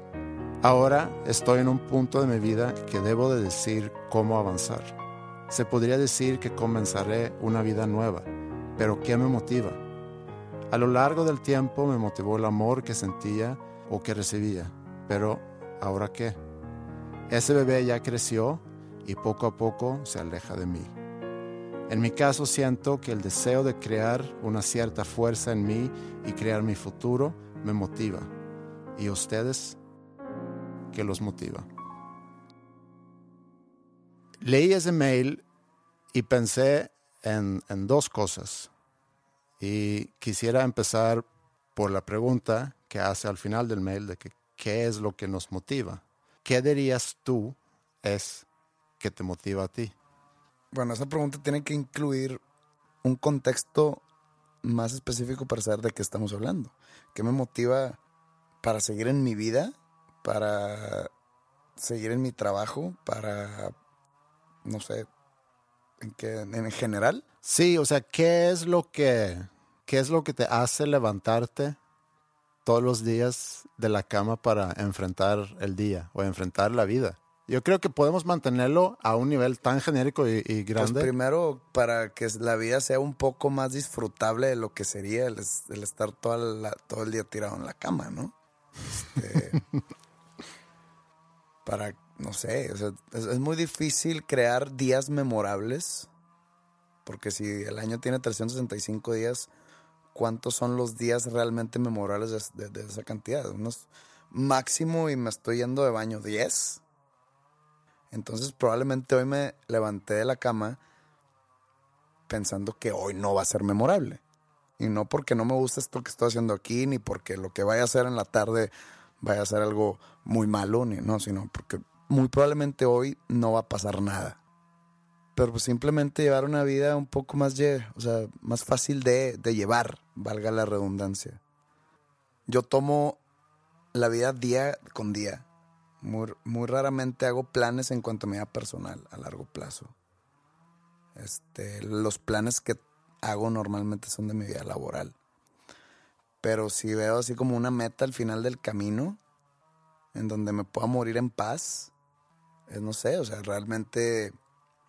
S1: Ahora estoy en un punto de mi vida que debo de decir cómo avanzar. Se podría decir que comenzaré una vida nueva, pero ¿qué me motiva? A lo largo del tiempo me motivó el amor que sentía o que recibía, pero ¿ahora qué? Ese bebé ya creció y poco a poco se aleja de mí. En mi caso siento que el deseo de crear una cierta fuerza en mí y crear mi futuro me motiva. ¿Y ustedes? ¿Qué los motiva? Leí ese mail y pensé en, dos cosas. Y quisiera empezar por la pregunta que hace al final del mail de que, qué es lo que nos motiva. ¿Qué dirías tú es que te motiva a ti?
S2: Bueno, esa pregunta tiene que incluir un contexto más específico para saber de qué estamos hablando. ¿Qué me motiva para seguir en mi vida? ¿Para seguir en mi trabajo? ¿Para, no sé, en, qué, en general?
S1: Sí, o sea, ¿qué es lo que, qué es lo que te hace levantarte todos los días de la cama para enfrentar el día o enfrentar la vida? Yo creo que podemos mantenerlo a un nivel tan genérico y,
S2: Pues
S1: grande.
S2: primero, para que la vida sea un poco más disfrutable de lo que sería el, es- el estar toda la- todo el día tirado en la cama, ¿no? Este, para, no sé, o sea, es, es muy difícil crear días memorables, porque si el año tiene 365 días, ¿cuántos son los días realmente memorables de, esa cantidad? Unos máximo, y me estoy yendo de baño, 10. Entonces probablemente hoy me levanté de la cama pensando que hoy no va a ser memorable. Y no porque no me gusta esto que estoy haciendo aquí, ni porque lo que vaya a hacer en la tarde vaya a ser algo muy malo, no, sino porque muy probablemente hoy no va a pasar nada. Pero pues simplemente llevar una vida un poco más, o sea, más fácil de, de llevar, valga la redundancia. Yo tomo la vida día con día. Muy, muy raramente hago planes en cuanto a mi vida personal a largo plazo. Este, los planes que hago normalmente son de mi vida laboral. Pero si veo así como una meta al final del camino, en donde me pueda morir en paz, es no sé, o sea, realmente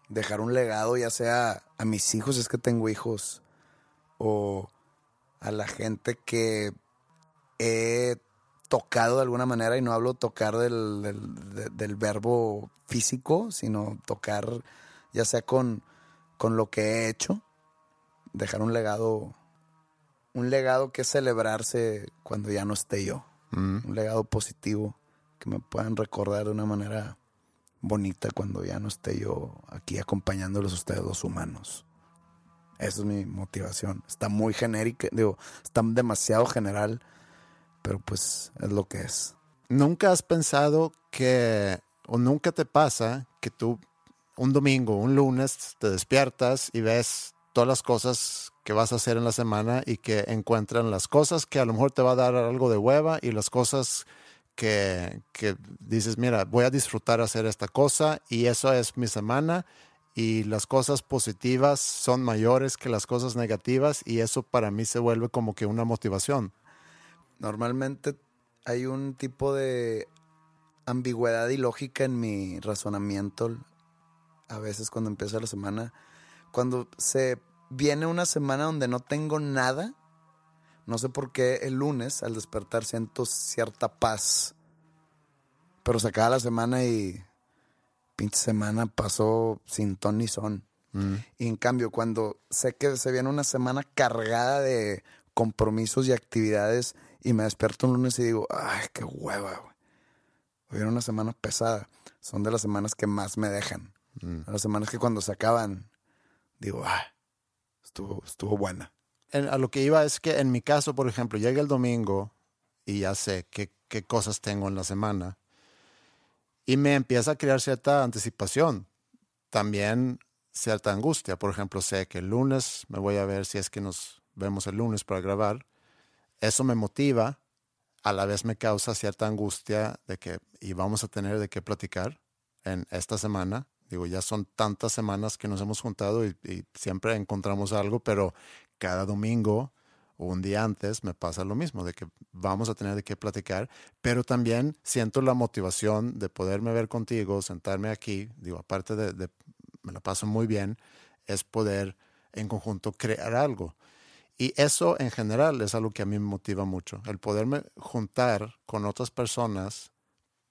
S2: dejar un legado, ya sea a mis hijos, es que tengo hijos, o a la gente que he tocado de alguna manera, y no hablo tocar del, del verbo físico, sino tocar ya sea con con lo que he hecho, dejar un legado, un legado que celebrarse cuando ya no esté yo, mm. un legado positivo que me puedan recordar de una manera bonita cuando ya no esté yo aquí acompañándolos a ustedes los humanos. Esa es mi motivación. Está muy genérica, digo, está demasiado general, pero pues es lo que es.
S1: ¿Nunca has pensado que, o nunca te pasa que tú un domingo, un lunes, te despiertas y ves todas las cosas que vas a hacer en la semana y que encuentran las cosas que a lo mejor te va a dar algo de hueva y las cosas que, que dices, mira, voy a disfrutar hacer esta cosa y eso es mi semana y las cosas positivas son mayores que las cosas negativas y eso para mí se vuelve como que una motivación.
S2: Normalmente hay un tipo de ambigüedad y lógica en mi razonamiento a veces cuando empieza la semana. Cuando se viene una semana donde no tengo nada, no sé por qué el lunes al despertar siento cierta paz. Pero se acaba la semana y pinche semana pasó sin ton ni son. Mm. Y en cambio, cuando sé que se viene una semana cargada de compromisos y actividades y me despierto un lunes y digo, ay, qué hueva, güey. Hoy era una semana pesada. Son de las semanas que más me dejan. Mm. Las semanas que cuando se acaban, digo, ah, estuvo, estuvo buena.
S1: A lo que iba es que en mi caso, por ejemplo, llega el domingo y ya sé qué, qué cosas tengo en la semana y me empieza a crear cierta anticipación. También cierta angustia. Por ejemplo, sé que el lunes me voy a ver si es que nos vemos el lunes para grabar. Eso me motiva, a la vez me causa cierta angustia de que y vamos a tener de qué platicar en esta semana. Digo, ya son tantas semanas que nos hemos juntado y, siempre encontramos algo, pero cada domingo o un día antes me pasa lo mismo, de que vamos a tener de qué platicar, pero también siento la motivación de poderme ver contigo, sentarme aquí, digo, aparte de, me la paso muy bien, es poder en conjunto crear algo. Y eso en general es algo que a mí me motiva mucho, el poderme juntar con otras personas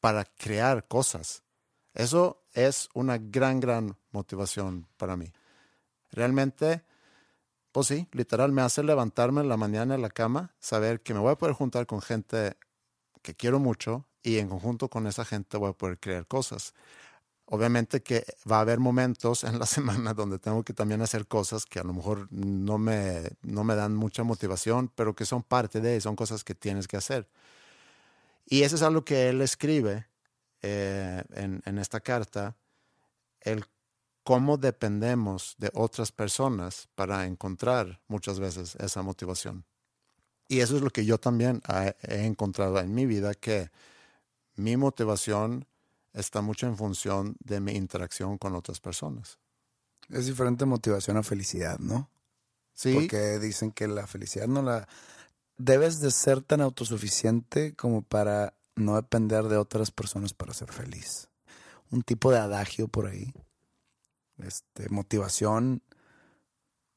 S1: para crear cosas. Eso es una gran, gran motivación para mí. Realmente, pues sí, literal, me hace levantarme en la mañana en la cama, saber que me voy a poder juntar con gente que quiero mucho y en conjunto con esa gente voy a poder crear cosas. Obviamente que va a haber momentos en la semana donde tengo que también hacer cosas que a lo mejor no me, no me dan mucha motivación, pero que son parte de, son cosas que tienes que hacer. Y eso es algo que él escribe eh, en, esta carta el cómo dependemos de otras personas para encontrar muchas veces esa motivación. Y eso es lo que yo también he encontrado en mi vida, que mi motivación está mucho en función de mi interacción con otras personas.
S2: Es diferente motivación a felicidad, ¿no?
S1: Sí.
S2: Porque dicen que la felicidad no la... Debes de ser tan autosuficiente como para no depender de otras personas para ser feliz. Un tipo de adagio por ahí. Este, motivación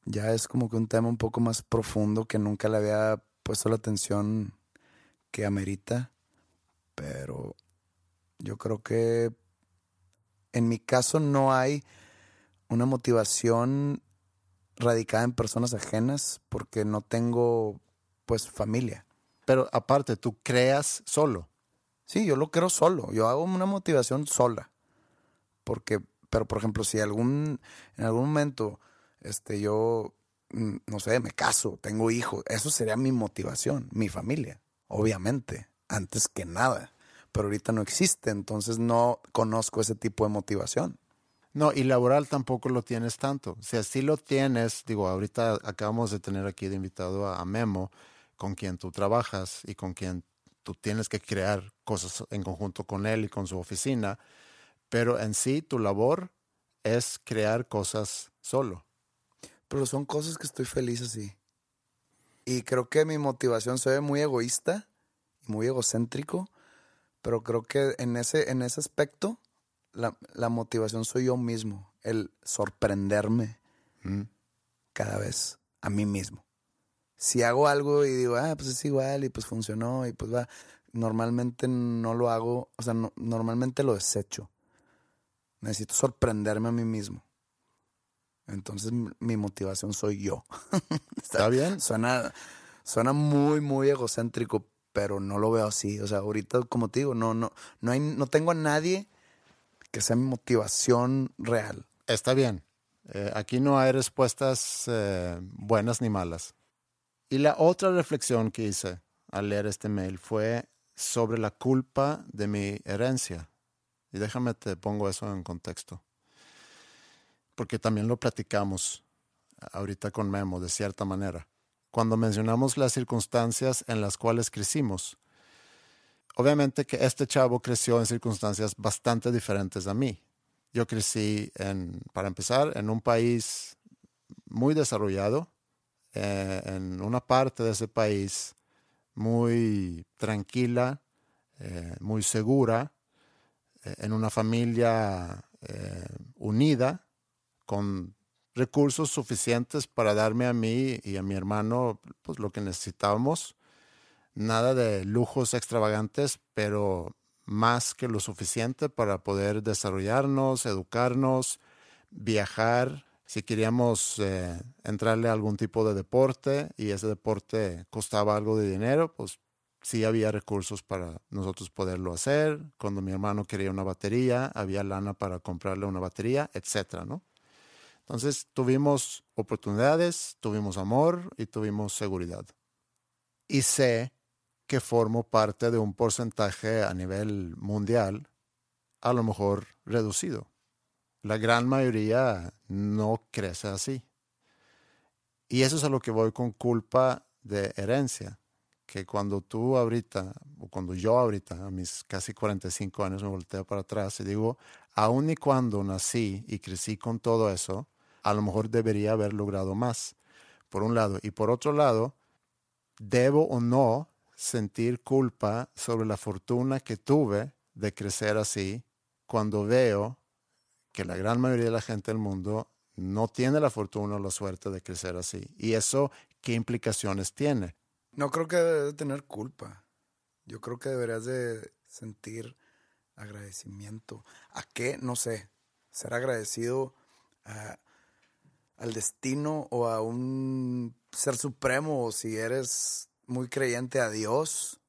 S2: ya es como que un tema un poco más profundo que nunca le había puesto la atención que amerita, pero yo creo que en mi caso no hay una motivación radicada en personas ajenas porque no tengo pues familia.
S1: Pero aparte, tú creas solo.
S2: Sí, yo lo creo solo. Yo hago una motivación sola. Porque, pero por ejemplo, si algún, en algún momento, este, yo, mm, no sé, me caso, tengo hijos, eso sería mi motivación, mi familia, obviamente, antes que nada. pero ahorita no existe, entonces no conozco ese tipo de motivación.
S1: No, y laboral tampoco lo tienes tanto. O sea, sí lo tienes, digo, ahorita acabamos de tener aquí de invitado a, Memo, con quien tú trabajas y con quien tú tienes que crear cosas en conjunto con él y con su oficina, pero en sí tu labor es crear cosas solo.
S2: Pero son cosas que estoy feliz así. Y creo que mi motivación se ve muy egoísta y muy egocéntrico, pero creo que en ese, en ese aspecto la, motivación soy yo mismo, el sorprenderme mm. cada vez a mí mismo. Si hago algo y digo, ah, pues es igual y pues funcionó y pues va, normalmente no lo hago, o sea, normalmente lo desecho. Necesito sorprenderme a mí mismo. Entonces mi motivación soy yo.
S1: ¿Está bien?
S2: Suena, suena muy, muy egocéntrico, pero no lo veo así. O sea, ahorita, como te digo, no, no, no, hay, no tengo a nadie que sea mi motivación real.
S1: Está bien. Eh, aquí no hay respuestas eh, buenas ni malas. Y la otra reflexión que hice al leer este mail fue sobre la culpa de mi herencia. Y déjame te pongo eso en contexto. Porque también lo platicamos ahorita con Memo, de cierta manera. Cuando mencionamos las circunstancias en las cuales crecimos, obviamente que este chavo creció en circunstancias bastante diferentes a mí. Yo crecí, en, para empezar, en un país muy desarrollado, eh, en una parte de ese país muy tranquila, eh, muy segura, en una familia unida, con recursos suficientes para darme a mí y a mi hermano pues, lo que necesitábamos nada de lujos extravagantes, pero más que lo suficiente para poder desarrollarnos, educarnos, viajar. Si queríamos eh, entrarle a algún tipo de deporte y ese deporte costaba algo de dinero, pues sí había recursos para nosotros poderlo hacer. Cuando mi hermano quería una batería, había lana para comprarle una batería, etcétera, ¿no? Entonces tuvimos oportunidades, tuvimos amor y tuvimos seguridad. Y sé que formo parte de un porcentaje a nivel mundial, a lo mejor reducido. La gran mayoría no crece así. Y eso es a lo que voy con culpa de herencia, que cuando tú ahorita, o cuando yo ahorita, a mis casi 45 años, me volteo para atrás y digo, aun y cuando nací y crecí con todo eso, a lo mejor debería haber logrado más, por un lado. Y por otro lado, debo o no sentir culpa sobre la fortuna que tuve de crecer así cuando veo que la gran mayoría de la gente del mundo no tiene la fortuna o la suerte de crecer así. ¿Y eso qué implicaciones tiene?
S2: No creo que debes de tener culpa. Yo creo que deberías de sentir agradecimiento. ¿A qué? No sé. Ser agradecido al destino o a un ser supremo o si eres muy creyente a Dios,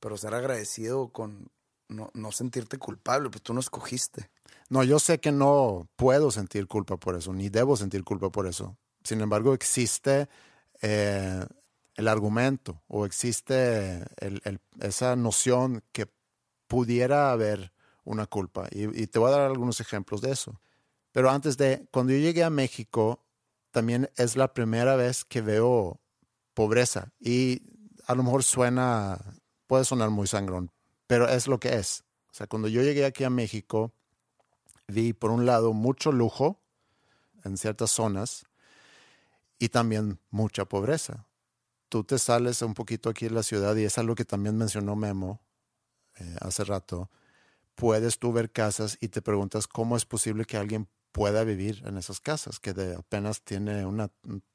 S2: pero ser agradecido con no, sentirte culpable, pues tú no escogiste.
S1: No, yo sé que no puedo sentir culpa por eso, ni debo sentir culpa por eso. Sin embargo, existe eh, el argumento o existe esa noción que pudiera haber una culpa. Y, y, te voy a dar algunos ejemplos de eso. Pero antes de, cuando yo llegué a México, también es la primera vez que veo pobreza. Y a lo mejor suena, puede sonar muy sangrón, pero es lo que es. O sea, cuando yo llegué aquí a México, vi por un lado mucho lujo en ciertas zonas y también mucha pobreza. Tú te sales un poquito aquí en la ciudad y es algo que también mencionó Memo eh, hace rato. Puedes tú ver casas y te preguntas cómo es posible que alguien pueda vivir en esas casas, que apenas tiene un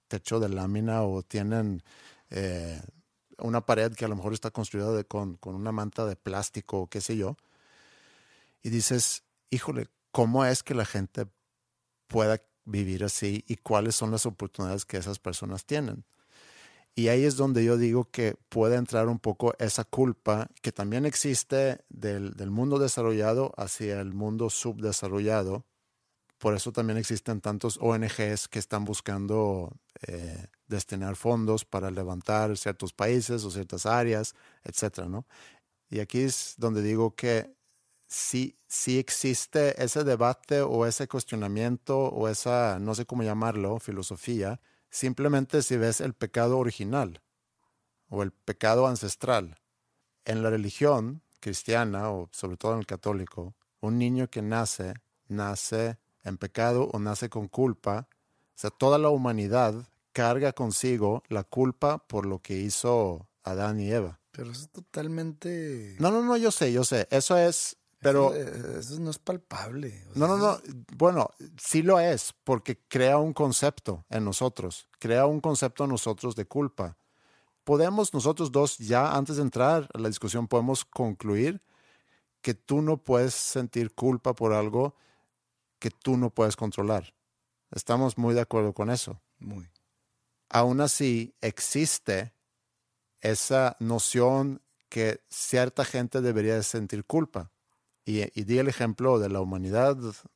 S1: techo de lámina o tienen eh, una pared que a lo mejor está construida con, una manta de plástico o qué sé yo, y dices, híjole, ¿cómo es que la gente pueda vivir así y cuáles son las oportunidades que esas personas tienen? Y ahí es donde yo digo que puede entrar un poco esa culpa que también existe del, mundo desarrollado hacia el mundo subdesarrollado. Por eso también existen tantos ONGs que están buscando eh, destinar fondos para levantar ciertos países o ciertas áreas, etcétera, ¿no? Y aquí es donde digo que si, si existe ese debate o ese cuestionamiento o esa, no sé cómo llamarlo, filosofía, simplemente si ves el pecado original o el pecado ancestral. En la religión cristiana o sobre todo en el católico, un niño que nace, nace en pecado o nace con culpa. O sea, toda la humanidad carga consigo la culpa por lo que hizo Adán y Eva.
S2: Pero eso es totalmente...
S1: No, no, no, yo sé, yo sé. Eso es, pero...
S2: Eso, eso no es palpable. O
S1: No,
S2: sea,
S1: no, no. Bueno, sí lo es, porque crea un concepto en nosotros, crea un concepto en nosotros de culpa. Podemos nosotros dos, ya antes de entrar a la discusión, podemos concluir que tú no puedes sentir culpa por algo que tú no puedes controlar. Estamos muy de acuerdo con eso.
S2: Muy.
S1: Aún así, existe esa noción que cierta gente debería de sentir culpa. Y, di el ejemplo de la humanidad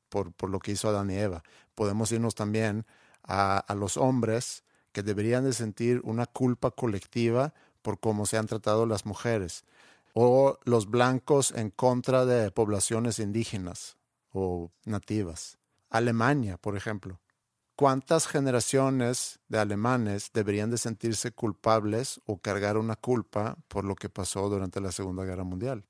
S1: por, por lo que hizo Adán y Eva. Podemos irnos también a, a los hombres que deberían de sentir una culpa colectiva por cómo se han tratado las mujeres. O los blancos en contra de poblaciones indígenas o nativas. Alemania, por ejemplo. ¿Cuántas generaciones de alemanes deberían de sentirse culpables o cargar una culpa por lo que pasó durante la Segunda Guerra Mundial?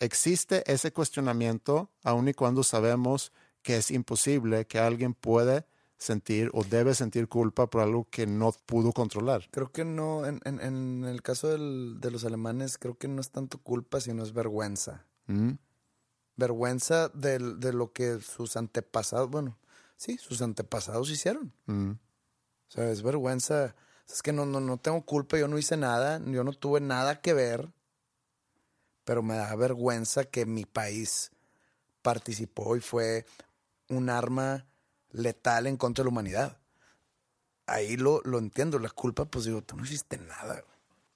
S1: Existe ese cuestionamiento aun y cuando sabemos que es imposible que alguien puede sentir o debe sentir culpa por algo que no pudo controlar.
S2: Creo que no, en, en- en el caso del- de los alemanes, creo que no es tanto culpa, sino es vergüenza.
S1: ¿Mm?
S2: Vergüenza del- de, lo que sus antepasados, bueno, sí, sus antepasados hicieron.
S1: Mm.
S2: O sea, es vergüenza. Es que no, no, no tengo culpa, yo no hice nada, yo no tuve nada que ver, pero me da vergüenza que mi país participó y fue un arma letal en contra de la humanidad. Ahí lo, lo entiendo, la culpa, pues digo, tú no hiciste nada.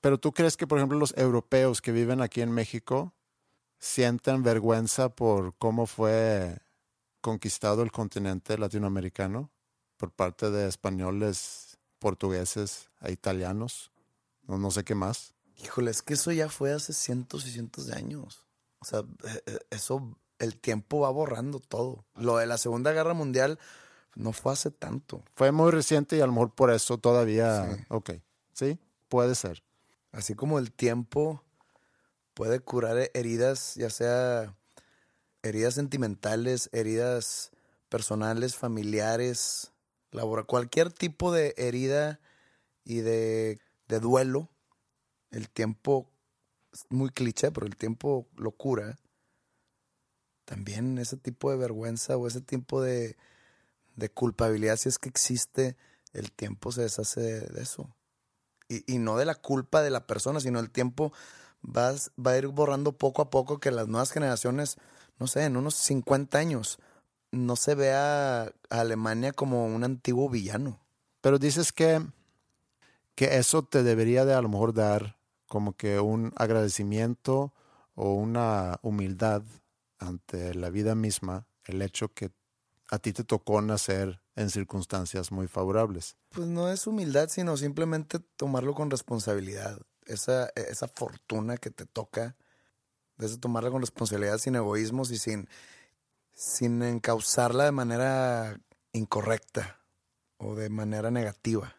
S1: Pero tú crees que, por ejemplo, los europeos que viven aquí en México sienten vergüenza por cómo fue conquistado el continente latinoamericano por parte de españoles, portugueses e italianos? No, no sé qué más.
S2: Híjole, es que eso ya fue hace cientos y cientos de años. O sea, eh, eh, eso, el tiempo va borrando todo. Lo de la Segunda Guerra Mundial no fue hace tanto.
S1: Fue muy reciente y a lo mejor por eso todavía...
S2: Sí.
S1: Ok, sí, puede ser.
S2: Así como el tiempo puede curar he- heridas, ya sea heridas sentimentales, heridas personales, familiares, labora, cualquier tipo de herida y de, de duelo, el tiempo, muy cliché, pero el tiempo lo cura. También ese tipo de vergüenza o ese tipo de, de culpabilidad, si es que existe, el tiempo se deshace de, eso y, y no de la culpa de la persona, sino el tiempo va a ir borrando poco a poco que las nuevas generaciones, no sé, en unos 50 años, no se vea a Alemania como un antiguo villano.
S1: Pero dices que, que eso te debería de a lo mejor dar como que un agradecimiento o una humildad ante la vida misma, el hecho que a ti te tocó nacer en circunstancias muy favorables.
S2: Pues no es humildad, sino simplemente tomarlo con responsabilidad. Esa, esa fortuna que te toca, es tomarla con responsabilidad, sin egoísmos y sin, sin encauzarla de manera incorrecta o de manera negativa.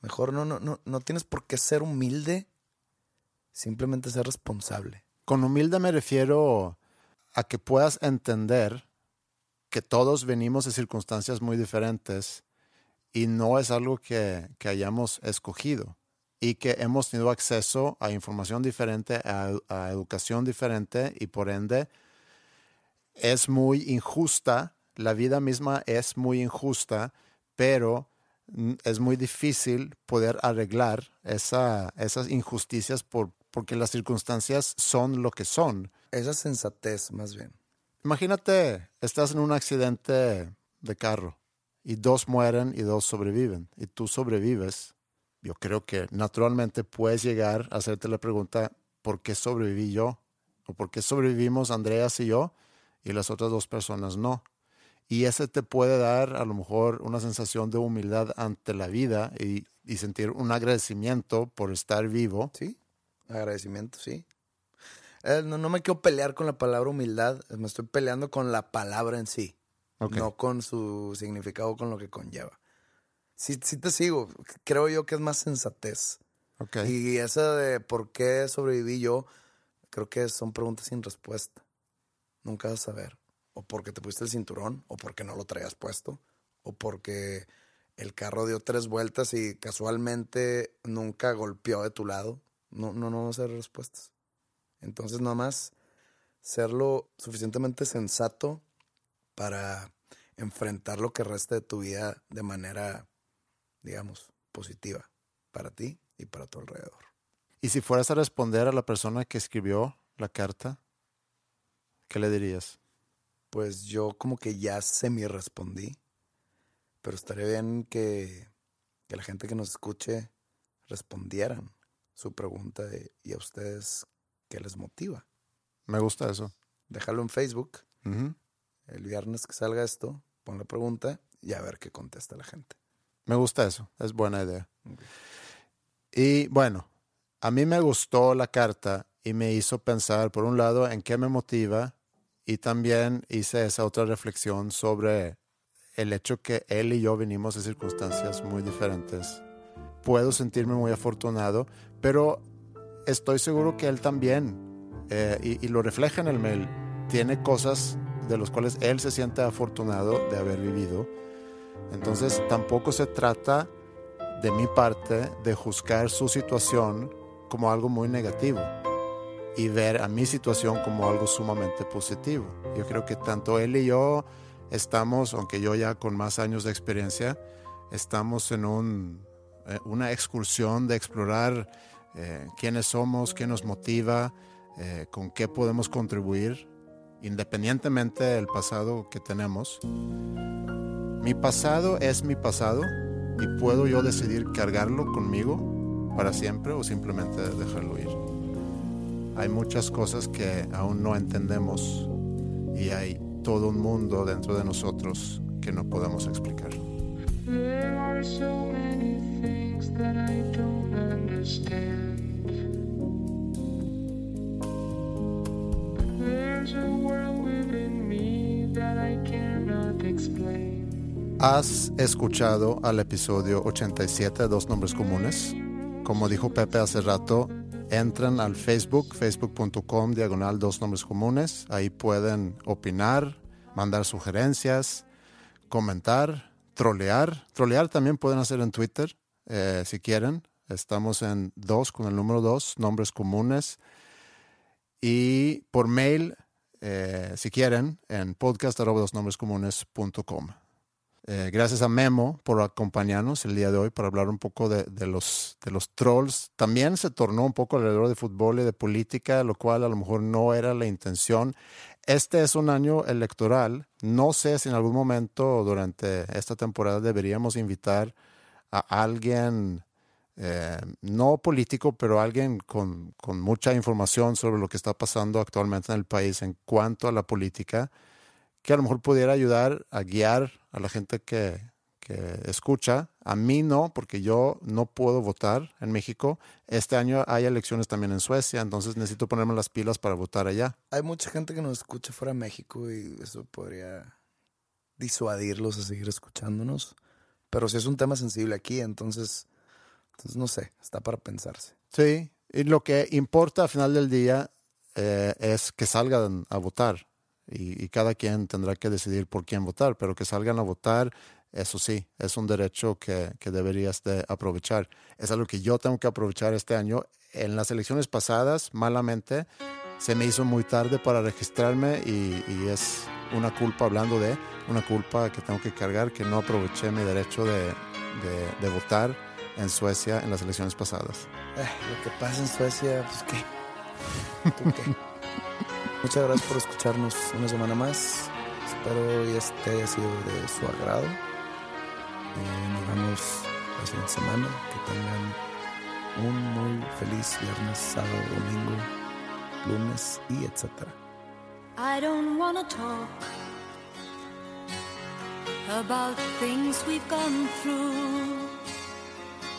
S2: Mejor no, no, no, no tienes por qué ser humilde, simplemente ser responsable.
S1: Con humilde me refiero a que puedas entender que todos venimos de circunstancias muy diferentes y no es algo que, que hayamos escogido y que hemos tenido acceso a información diferente, a, educación diferente y por ende es muy injusta, la vida misma es muy injusta, pero es muy difícil poder arreglar esa, esas injusticias por, porque las circunstancias son lo que son.
S2: Esa sensatez, más bien.
S1: Imagínate, estás en un accidente de carro y dos mueren y dos sobreviven y tú sobrevives. Yo creo que naturalmente puedes llegar a hacerte la pregunta, ¿por qué sobreviví yo? ¿O por qué sobrevivimos Andreas y yo y las otras dos personas no? Y ese te puede dar a lo mejor una sensación de humildad ante la vida y, y sentir un agradecimiento por estar vivo.
S2: Sí, agradecimiento, sí. Eh, no, no me quiero pelear con la palabra humildad, me estoy peleando con la palabra en sí, no con su significado, con lo que conlleva. Sí, sí te sigo, creo yo que es más sensatez. Y esa de por qué sobreviví yo, creo que son preguntas sin respuesta. Nunca vas a saber. O porque te pusiste el cinturón, o porque no lo traías puesto, o porque el carro dio tres vueltas y casualmente nunca golpeó de tu lado. No, no, no vas a ser respuestas. Entonces, nada más ser lo suficientemente sensato para enfrentar lo que resta de tu vida de manera, digamos, positiva para ti y para tu alrededor.
S1: Y si fueras a responder a la persona que escribió la carta, ¿qué le dirías?
S2: Pues yo como que ya semi respondí, pero estaría bien que, que la gente que nos escuche respondieran su pregunta de, ¿y a ustedes qué les motiva?
S1: Me gusta eso.
S2: Déjalo en Facebook, el viernes que salga esto, pon la pregunta y a ver qué contesta la gente.
S1: Me gusta eso, es buena idea. Y bueno, a mí me gustó la carta y me hizo pensar, por un lado, en qué me motiva y también hice esa otra reflexión sobre el hecho que él y yo venimos de circunstancias muy diferentes. Puedo sentirme muy afortunado, pero estoy seguro que él también, eh, y, lo refleja en el mail, tiene cosas de las cuales él se siente afortunado de haber vivido. Entonces tampoco se trata de mi parte de juzgar su situación como algo muy negativo y ver a mi situación como algo sumamente positivo. Yo creo que tanto él y yo estamos, aunque yo ya con más años de experiencia, estamos en un, eh, una excursión de explorar eh, quiénes somos, qué nos motiva, eh, con qué podemos contribuir, independientemente del pasado que tenemos. Mi pasado es mi pasado y puedo yo decidir cargarlo conmigo para siempre o simplemente dejarlo ir. Hay muchas cosas que aún no entendemos y hay todo un mundo dentro de nosotros que no podemos explicar. ¿Has escuchado al episodio 87 de Dos Nombres Comunes? Como dijo Pepe hace rato, entran al Facebook, facebook.com diagonal Dos Nombres Comunes. Ahí pueden opinar, mandar sugerencias, comentar, trolear. Trolear también pueden hacer en Twitter eh, si quieren. Estamos en dos con el número dos, nombres comunes. Y por mail, eh, si quieren, en podcast.com. Eh, gracias a Memo por acompañarnos el día de hoy para hablar un poco de, de los, de los trolls. También se tornó un poco alrededor de fútbol y de política, lo cual a lo mejor no era la intención. Este es un año electoral. No sé si en algún momento durante esta temporada deberíamos invitar a alguien, eh, no político, pero alguien con, con mucha información sobre lo que está pasando actualmente en el país en cuanto a la política que a lo mejor pudiera ayudar a guiar a la gente que, que escucha. A mí no, porque yo no puedo votar en México. Este año hay elecciones también en Suecia, entonces necesito ponerme las pilas para votar allá.
S2: Hay mucha gente que nos escucha fuera de México y eso podría disuadirlos a seguir escuchándonos. Pero si es un tema sensible aquí, entonces, entonces no sé, está para pensarse.
S1: Sí, y lo que importa al final del día eh, es que salgan a votar. Y, cada quien tendrá que decidir por quién votar, pero que salgan a votar, eso sí, es un derecho que, que deberías de aprovechar. Es algo que yo tengo que aprovechar este año. En las elecciones pasadas, malamente, se me hizo muy tarde para registrarme y, y es una culpa, hablando de, una culpa que tengo que cargar, que no aproveché mi derecho de, de, de votar en Suecia en las elecciones pasadas.
S2: Eh, lo que pasa en Suecia, pues qué. ¿Tú qué? Muchas gracias por escucharnos una semana más. Espero este haya sido de su agrado. Eh, nos vemos la siguiente semana. Que tengan un muy feliz viernes, sábado, domingo, lunes y etcétera.
S4: I don't wanna talk about things we've gone through,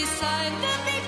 S4: beside the victory.